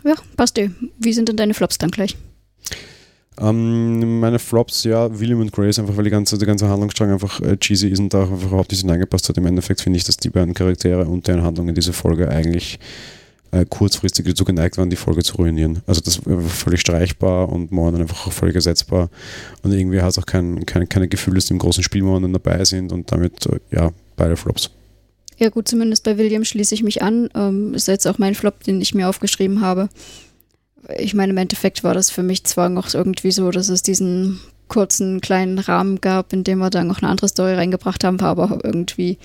Ja, passt eh. Wie sind denn deine Flops dann gleich? Ähm, meine Flops, ja, William und Grace, einfach weil die ganze, der ganze Handlungsstrang einfach äh, cheesy ist und da einfach überhaupt nicht hineingepasst hat. Im Endeffekt finde ich, dass die beiden Charaktere und deren Handlungen in dieser Folge eigentlich äh, kurzfristig dazu geneigt waren, die Folge zu ruinieren. Also das war völlig streichbar und Mornen einfach auch völlig ersetzbar. Und irgendwie hat es auch kein, kein, keine Gefühle, dass die im großen Spiel Mornen dabei sind und damit, äh, ja, beide Flops. Ja gut, zumindest bei William schließe ich mich an. Ähm, ist jetzt auch mein Flop, den ich mir aufgeschrieben habe. Ich meine, im Endeffekt war das für mich zwar noch irgendwie so, dass es diesen kurzen kleinen Rahmen gab, in dem wir dann noch eine andere Story reingebracht haben, war aber irgendwie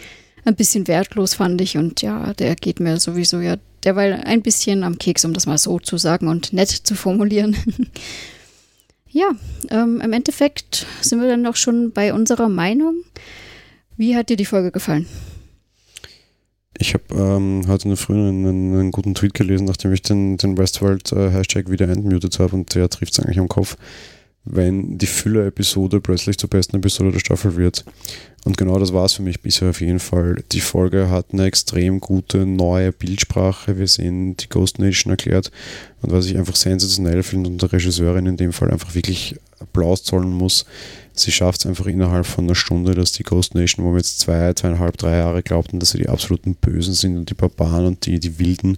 ein bisschen wertlos, fand ich. Und ja, der geht mir sowieso ja derweil ein bisschen am Keks, um das mal so zu sagen und nett zu formulieren. ja, ähm, im Endeffekt sind wir dann auch schon bei unserer Meinung. Wie hat dir die Folge gefallen? Ich habe ähm, heute in der Früh einen, einen, guten Tweet gelesen, nachdem ich den, den Westworld-Hashtag äh, wieder entmutet habe und der trifft es eigentlich am Kopf wenn die Füller-Episode plötzlich zur besten Episode der Staffel wird. Und genau das war es für mich bisher auf jeden Fall. Die Folge hat eine extrem gute neue Bildsprache. Wir sehen die Ghost Nation erklärt. Und was ich einfach sensationell finde und der Regisseurin in dem Fall einfach wirklich Applaus zollen muss, sie schafft es einfach innerhalb von einer Stunde, dass die Ghost Nation, wo wir jetzt zwei, zweieinhalb, drei Jahre glaubten, dass sie die absoluten Bösen sind und die Barbaren und die, die Wilden,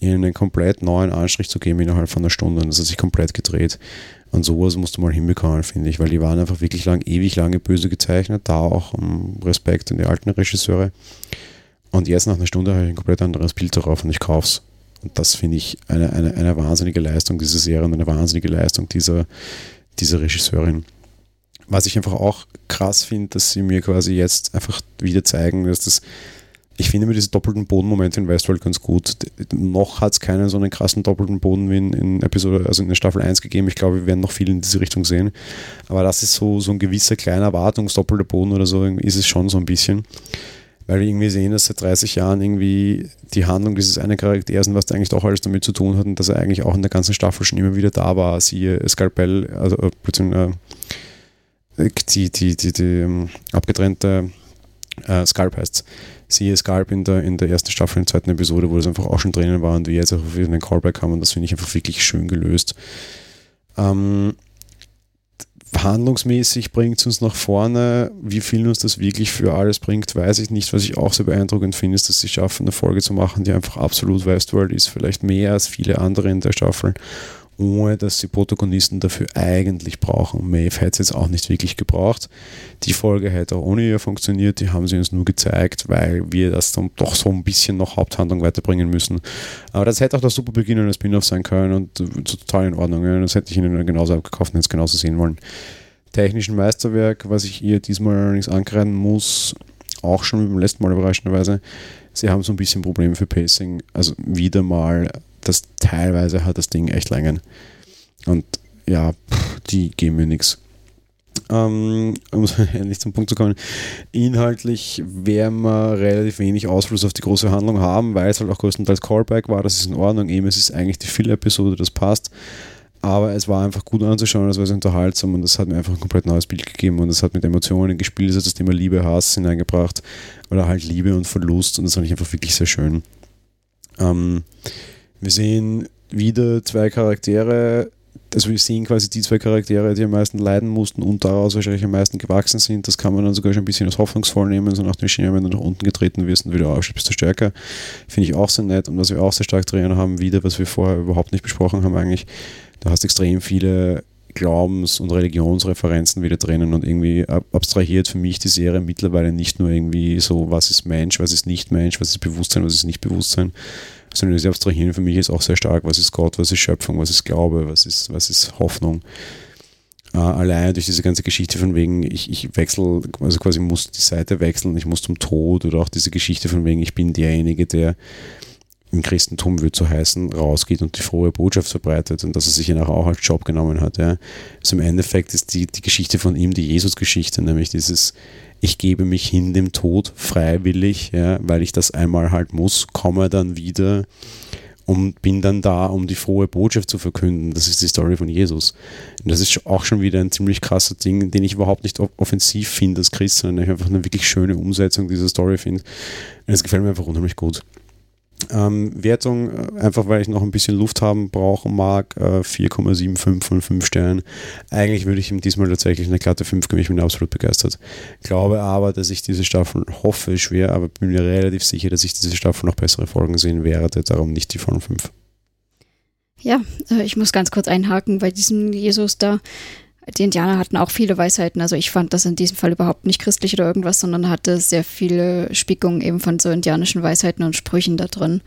ihnen einen komplett neuen Anstrich zu geben innerhalb von einer Stunde. Und das hat sich komplett gedreht. Und sowas musst du mal hinbekommen, finde ich, weil die waren einfach wirklich lang, ewig lange böse gezeichnet. Da auch um Respekt an die alten Regisseure. Und jetzt nach einer Stunde habe ich ein komplett anderes Bild darauf und ich kaufe es. Und das finde ich eine, eine, eine wahnsinnige Leistung dieser Serie und eine wahnsinnige Leistung dieser, dieser Regisseurin. Was ich einfach auch krass finde, dass sie mir quasi jetzt einfach wieder zeigen, dass das ich finde mir diese doppelten Bodenmomente in Westworld ganz gut. Noch hat es keinen so einen krassen doppelten Boden wie in, in, Episode, also in der Staffel 1 gegeben. Ich glaube, wir werden noch viel in diese Richtung sehen. Aber das ist so, so ein gewisser kleiner Erwartungsdoppelter Boden oder so, ist es schon so ein bisschen. Weil wir irgendwie sehen, dass seit 30 Jahren irgendwie die Handlung dieses einen Charakters und was der eigentlich doch alles damit zu tun hat und dass er eigentlich auch in der ganzen Staffel schon immer wieder da war. Siehe Skalpell, also äh, die, die, die, die, die ähm, abgetrennte Äh, Sculp heißt Siehe Sculp in der, in der ersten Staffel, in der zweiten Episode, wo das einfach auch schon drinnen war und wir jetzt auch wieder einen Callback haben und das finde ich einfach wirklich schön gelöst. Ähm, handlungsmäßig bringt es uns nach vorne. Wie viel uns das wirklich für alles bringt, weiß ich nicht. Was ich auch sehr beeindruckend finde, ist, dass sie schaffen, eine Folge zu machen, die einfach absolut Westworld ist. Vielleicht mehr als viele andere in der Staffel ohne dass sie Protagonisten dafür eigentlich brauchen. Maeve hätte es jetzt auch nicht wirklich gebraucht. Die Folge hätte auch ohne ihr funktioniert. Die haben sie uns nur gezeigt, weil wir das dann doch so ein bisschen noch Haupthandlung weiterbringen müssen. Aber das hätte auch der super Beginn eines Spin-off sein können und total in Ordnung. Das hätte ich ihnen genauso abgekauft und jetzt genauso sehen wollen. Technischen Meisterwerk, was ich ihr diesmal allerdings ankreiden muss, auch schon beim letzten Mal überraschenderweise, sie haben so ein bisschen Probleme für Pacing. Also wieder mal das teilweise hat das Ding echt Längen. Und ja, pff, die geben mir nichts. Ähm, um endlich zum Punkt zu kommen, inhaltlich werden wir relativ wenig Ausfluss auf die große Handlung haben, weil es halt auch größtenteils Callback war, das ist in Ordnung, eben es ist eigentlich die Filler-Episode, das passt, aber es war einfach gut anzuschauen, es war sehr unterhaltsam und das hat mir einfach ein komplett neues Bild gegeben und es hat mit Emotionen gespielt, es hat das Thema Liebe, Hass hineingebracht oder halt Liebe und Verlust und das fand ich einfach wirklich sehr schön. Ähm, wir sehen wieder zwei Charaktere, also wir sehen quasi die zwei Charaktere, die am meisten leiden mussten und daraus wahrscheinlich am meisten gewachsen sind. Das kann man dann sogar schon ein bisschen als hoffnungsvoll nehmen, so nach dem Schema, wenn du nach unten getreten wirst und wieder aufstehst, bist du stärker. Finde ich auch sehr nett und was wir auch sehr stark drin haben, wieder, was wir vorher überhaupt nicht besprochen haben eigentlich, du hast extrem viele Glaubens- und Religionsreferenzen wieder drinnen und irgendwie abstrahiert für mich die Serie mittlerweile nicht nur irgendwie so, was ist Mensch, was ist nicht Mensch, was ist Bewusstsein, was ist nicht Bewusstsein, sondern das Abstrahieren für mich ist auch sehr stark. Was ist Gott, was ist Schöpfung, was ist Glaube, was ist, was ist Hoffnung? Äh, allein durch diese ganze Geschichte von wegen, ich, ich wechsle, also quasi muss die Seite wechseln, ich muss zum Tod oder auch diese Geschichte von wegen, ich bin derjenige, der im Christentum würde so heißen, rausgeht und die frohe Botschaft verbreitet und dass er sich ja nachher auch als Job genommen hat. Ja. Also im Endeffekt ist die, die Geschichte von ihm die Jesus-Geschichte, nämlich dieses, ich gebe mich hin dem Tod freiwillig, ja, weil ich das einmal halt muss, komme dann wieder und bin dann da, um die frohe Botschaft zu verkünden. Das ist die Story von Jesus. Und das ist auch schon wieder ein ziemlich krasser Ding, den ich überhaupt nicht offensiv finde als Christ, sondern ich einfach eine wirklich schöne Umsetzung dieser Story finde. Und es gefällt mir einfach unheimlich gut. Ähm, Wertung, äh, einfach weil ich noch ein bisschen Luft haben brauche, mag, äh, 4,75 von 5 Sternen. Eigentlich würde ich ihm diesmal tatsächlich eine glatte 5 geben, ich bin absolut begeistert. Glaube aber, dass ich diese Staffel hoffe, schwer, aber bin mir relativ sicher, dass ich diese Staffel noch bessere Folgen sehen werde, darum nicht die von 5. Ja, äh, ich muss ganz kurz einhaken bei diesem Jesus da die Indianer hatten auch viele Weisheiten. Also ich fand das in diesem Fall überhaupt nicht christlich oder irgendwas, sondern hatte sehr viele Spickungen eben von so indianischen Weisheiten und Sprüchen da drin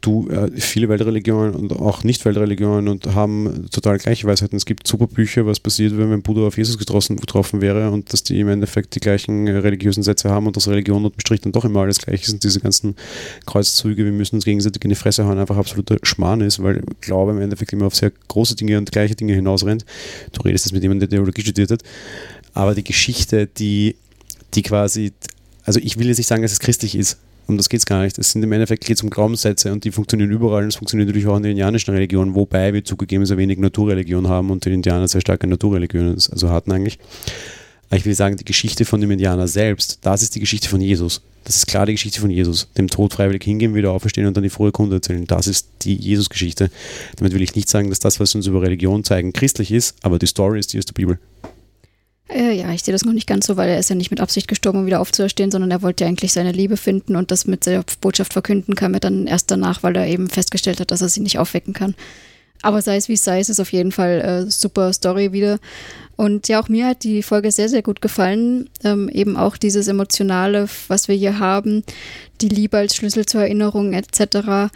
du äh, viele Weltreligionen und auch Nicht-Weltreligionen und haben total gleiche Weisheiten. Es gibt super Bücher, was passiert, wenn ein Buddha auf Jesus getroffen, getroffen wäre und dass die im Endeffekt die gleichen äh, religiösen Sätze haben und dass Religion und Strich dann doch immer alles gleich ist und diese ganzen Kreuzzüge, wir müssen uns gegenseitig in die Fresse hauen, einfach absoluter Schmarrn ist, weil Glaube im Endeffekt immer auf sehr große Dinge und gleiche Dinge hinausrennt. Du redest jetzt mit jemandem, der Theologie studiert hat, aber die Geschichte, die, die quasi, also ich will jetzt nicht sagen, dass es christlich ist, um das geht es gar nicht. Es sind im Endeffekt geht um Glaubenssätze und die funktionieren überall und es funktioniert natürlich auch in den indianischen Religionen, wobei wir zugegeben sehr wenig Naturreligion haben und die Indianer sehr starke Naturreligionen also hatten eigentlich. Aber ich will sagen, die Geschichte von dem Indianer selbst, das ist die Geschichte von Jesus. Das ist klar die Geschichte von Jesus. Dem Tod freiwillig hingehen, wieder auferstehen und dann die frohe Kunde erzählen. Das ist die Jesus-Geschichte. Damit will ich nicht sagen, dass das, was uns über Religion zeigen, christlich ist, aber die Story ist die aus der Bibel. Äh, ja, ich sehe das noch nicht ganz so, weil er ist ja nicht mit Absicht gestorben, um wieder aufzuerstehen, sondern er wollte ja eigentlich seine Liebe finden und das mit der Botschaft verkünden kam er dann erst danach, weil er eben festgestellt hat, dass er sie nicht aufwecken kann. Aber sei es wie es sei, es ist auf jeden Fall äh, super Story wieder. Und ja, auch mir hat die Folge sehr, sehr gut gefallen. Ähm, eben auch dieses Emotionale, was wir hier haben, die Liebe als Schlüssel zur Erinnerung etc.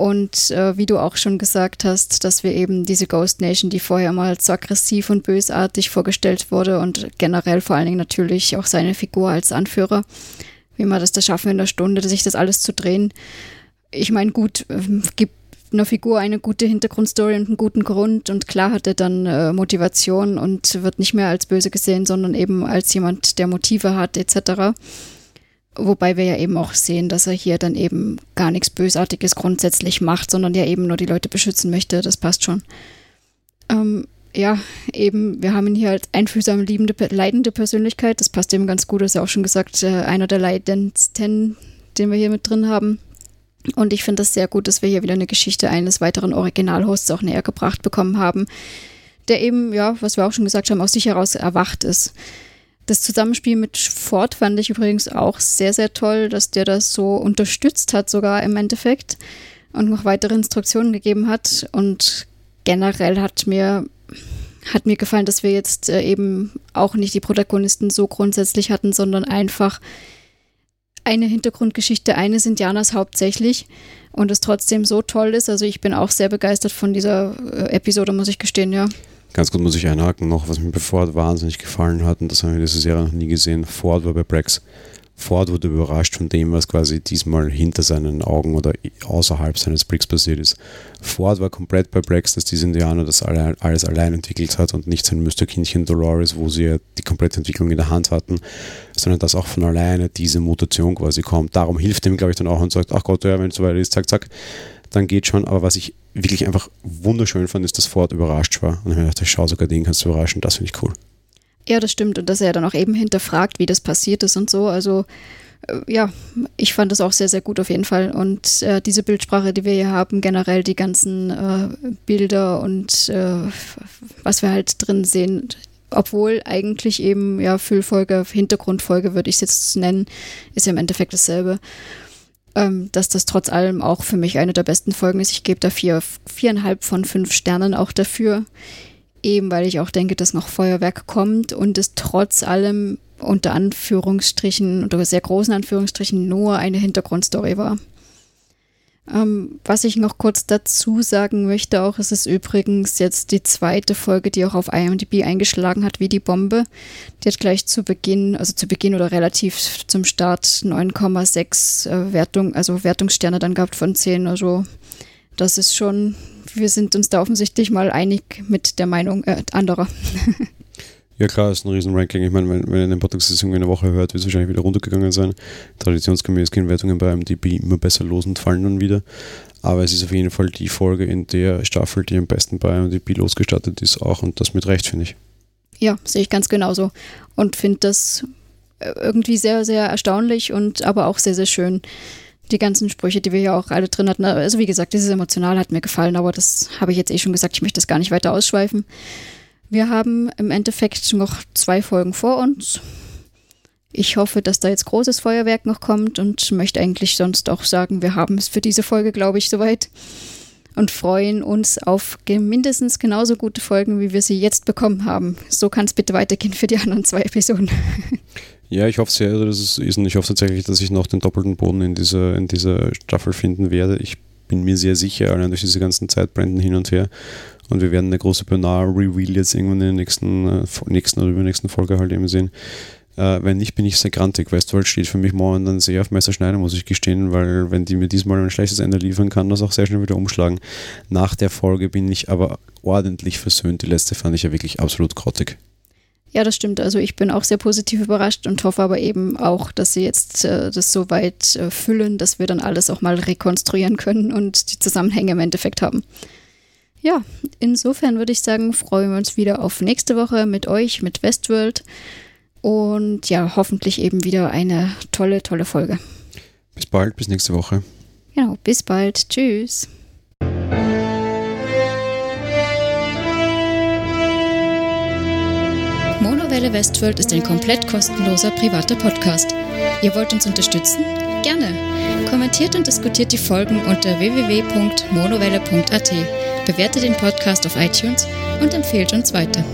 Und äh, wie du auch schon gesagt hast, dass wir eben diese Ghost Nation, die vorher mal so aggressiv und bösartig vorgestellt wurde und generell vor allen Dingen natürlich auch seine Figur als Anführer, wie man das da schaffen in der Stunde, sich das alles zu drehen. Ich meine, gut, äh, gibt einer Figur eine gute Hintergrundstory und einen guten Grund und klar hat er dann äh, Motivation und wird nicht mehr als böse gesehen, sondern eben als jemand, der Motive hat etc. Wobei wir ja eben auch sehen, dass er hier dann eben gar nichts Bösartiges grundsätzlich macht, sondern ja eben nur die Leute beschützen möchte. Das passt schon. Ähm, ja, eben, wir haben ihn hier als einfühlsam liebende, leidende Persönlichkeit. Das passt eben ganz gut, das ist ja auch schon gesagt, äh, einer der leidendsten, den wir hier mit drin haben. Und ich finde das sehr gut, dass wir hier wieder eine Geschichte eines weiteren Originalhosts auch näher gebracht bekommen haben, der eben, ja, was wir auch schon gesagt haben, aus sich heraus erwacht ist. Das Zusammenspiel mit Ford fand ich übrigens auch sehr, sehr toll, dass der das so unterstützt hat, sogar im Endeffekt und noch weitere Instruktionen gegeben hat. Und generell hat mir hat mir gefallen, dass wir jetzt äh, eben auch nicht die Protagonisten so grundsätzlich hatten, sondern einfach eine Hintergrundgeschichte eines Indianers hauptsächlich und es trotzdem so toll ist. Also ich bin auch sehr begeistert von dieser äh, Episode, muss ich gestehen, ja. Ganz gut muss ich einhaken noch, was mir bei Ford wahnsinnig gefallen hat, und das haben wir dieser Serie noch nie gesehen. Ford war bei Brex Ford wurde überrascht von dem, was quasi diesmal hinter seinen Augen oder außerhalb seines Bricks passiert ist. Ford war komplett bei Brex, dass diese Indianer das alles allein entwickelt hat und nicht sein Müsterkindchen Dolores, wo sie ja die komplette Entwicklung in der Hand hatten, sondern dass auch von alleine diese Mutation quasi kommt. Darum hilft ihm, glaube ich, dann auch und sagt, ach Gott, ja, wenn es soweit ist, zack, zack, dann geht schon. Aber was ich wirklich einfach wunderschön fand, ist, dass Ford überrascht war. Und ich mir gedacht, schau, sogar den kannst du überraschen, das finde ich cool. Ja, das stimmt. Und dass er dann auch eben hinterfragt, wie das passiert ist und so. Also äh, ja, ich fand das auch sehr, sehr gut auf jeden Fall. Und äh, diese Bildsprache, die wir hier haben, generell die ganzen äh, Bilder und äh, was wir halt drin sehen, obwohl eigentlich eben, ja, Füllfolge, Hintergrundfolge würde ich es jetzt nennen, ist ja im Endeffekt dasselbe. Ähm, dass das trotz allem auch für mich eine der besten Folgen ist. Ich gebe da vier, viereinhalb von fünf Sternen auch dafür. Eben weil ich auch denke, dass noch Feuerwerk kommt und es trotz allem unter Anführungsstrichen, unter sehr großen Anführungsstrichen, nur eine Hintergrundstory war. Ähm, was ich noch kurz dazu sagen möchte, auch ist es übrigens jetzt die zweite Folge, die auch auf IMDb eingeschlagen hat, wie die Bombe. Die hat gleich zu Beginn, also zu Beginn oder relativ zum Start 9,6 äh, Wertung, also Wertungssterne dann gehabt von 10. Also das ist schon, wir sind uns da offensichtlich mal einig mit der Meinung äh, anderer. Ja klar, ist ein Riesen-Ranking. Ich meine, wenn, wenn ihr den Podcast in einer Woche hört, wird es wahrscheinlich wieder runtergegangen sein. Traditionsgemäß gehen Wertungen bei MDB immer besser los und fallen dann wieder. Aber es ist auf jeden Fall die Folge in der Staffel, die am besten bei MDB losgestattet ist, auch und das mit Recht, finde ich. Ja, sehe ich ganz genauso. Und finde das äh, irgendwie sehr, sehr erstaunlich und aber auch sehr, sehr schön die ganzen Sprüche, die wir ja auch alle drin hatten. Also wie gesagt, dieses Emotional hat mir gefallen, aber das habe ich jetzt eh schon gesagt, ich möchte das gar nicht weiter ausschweifen. Wir haben im Endeffekt noch zwei Folgen vor uns. Ich hoffe, dass da jetzt großes Feuerwerk noch kommt und möchte eigentlich sonst auch sagen, wir haben es für diese Folge, glaube ich, soweit und freuen uns auf mindestens genauso gute Folgen, wie wir sie jetzt bekommen haben. So kann es bitte weitergehen für die anderen zwei Episoden. Ja, ich hoffe sehr, dass es ist und ich hoffe tatsächlich, dass ich noch den doppelten Boden in dieser, in dieser Staffel finden werde. Ich bin mir sehr sicher, allein durch diese ganzen Zeitbrände hin und her. Und wir werden eine große Bernard-Reveal jetzt irgendwann in der nächsten, äh, nächsten oder übernächsten Folge halt eben sehen. Äh, wenn nicht, bin ich sehr grantig. Westworld steht für mich momentan sehr auf Messerschneide, muss ich gestehen, weil wenn die mir diesmal ein schlechtes Ende liefern, kann das auch sehr schnell wieder umschlagen. Nach der Folge bin ich aber ordentlich versöhnt. Die letzte fand ich ja wirklich absolut grottig. Ja, das stimmt. Also ich bin auch sehr positiv überrascht und hoffe aber eben auch, dass sie jetzt äh, das so weit äh, füllen, dass wir dann alles auch mal rekonstruieren können und die Zusammenhänge im Endeffekt haben. Ja, insofern würde ich sagen, freuen wir uns wieder auf nächste Woche mit euch, mit Westworld. Und ja, hoffentlich eben wieder eine tolle, tolle Folge. Bis bald, bis nächste Woche. Genau, bis bald. Tschüss. Monowelle Westworld ist ein komplett kostenloser privater Podcast. Ihr wollt uns unterstützen? Gerne. Kommentiert und diskutiert die Folgen unter www.monowelle.at, bewertet den Podcast auf iTunes und empfehlt uns weiter.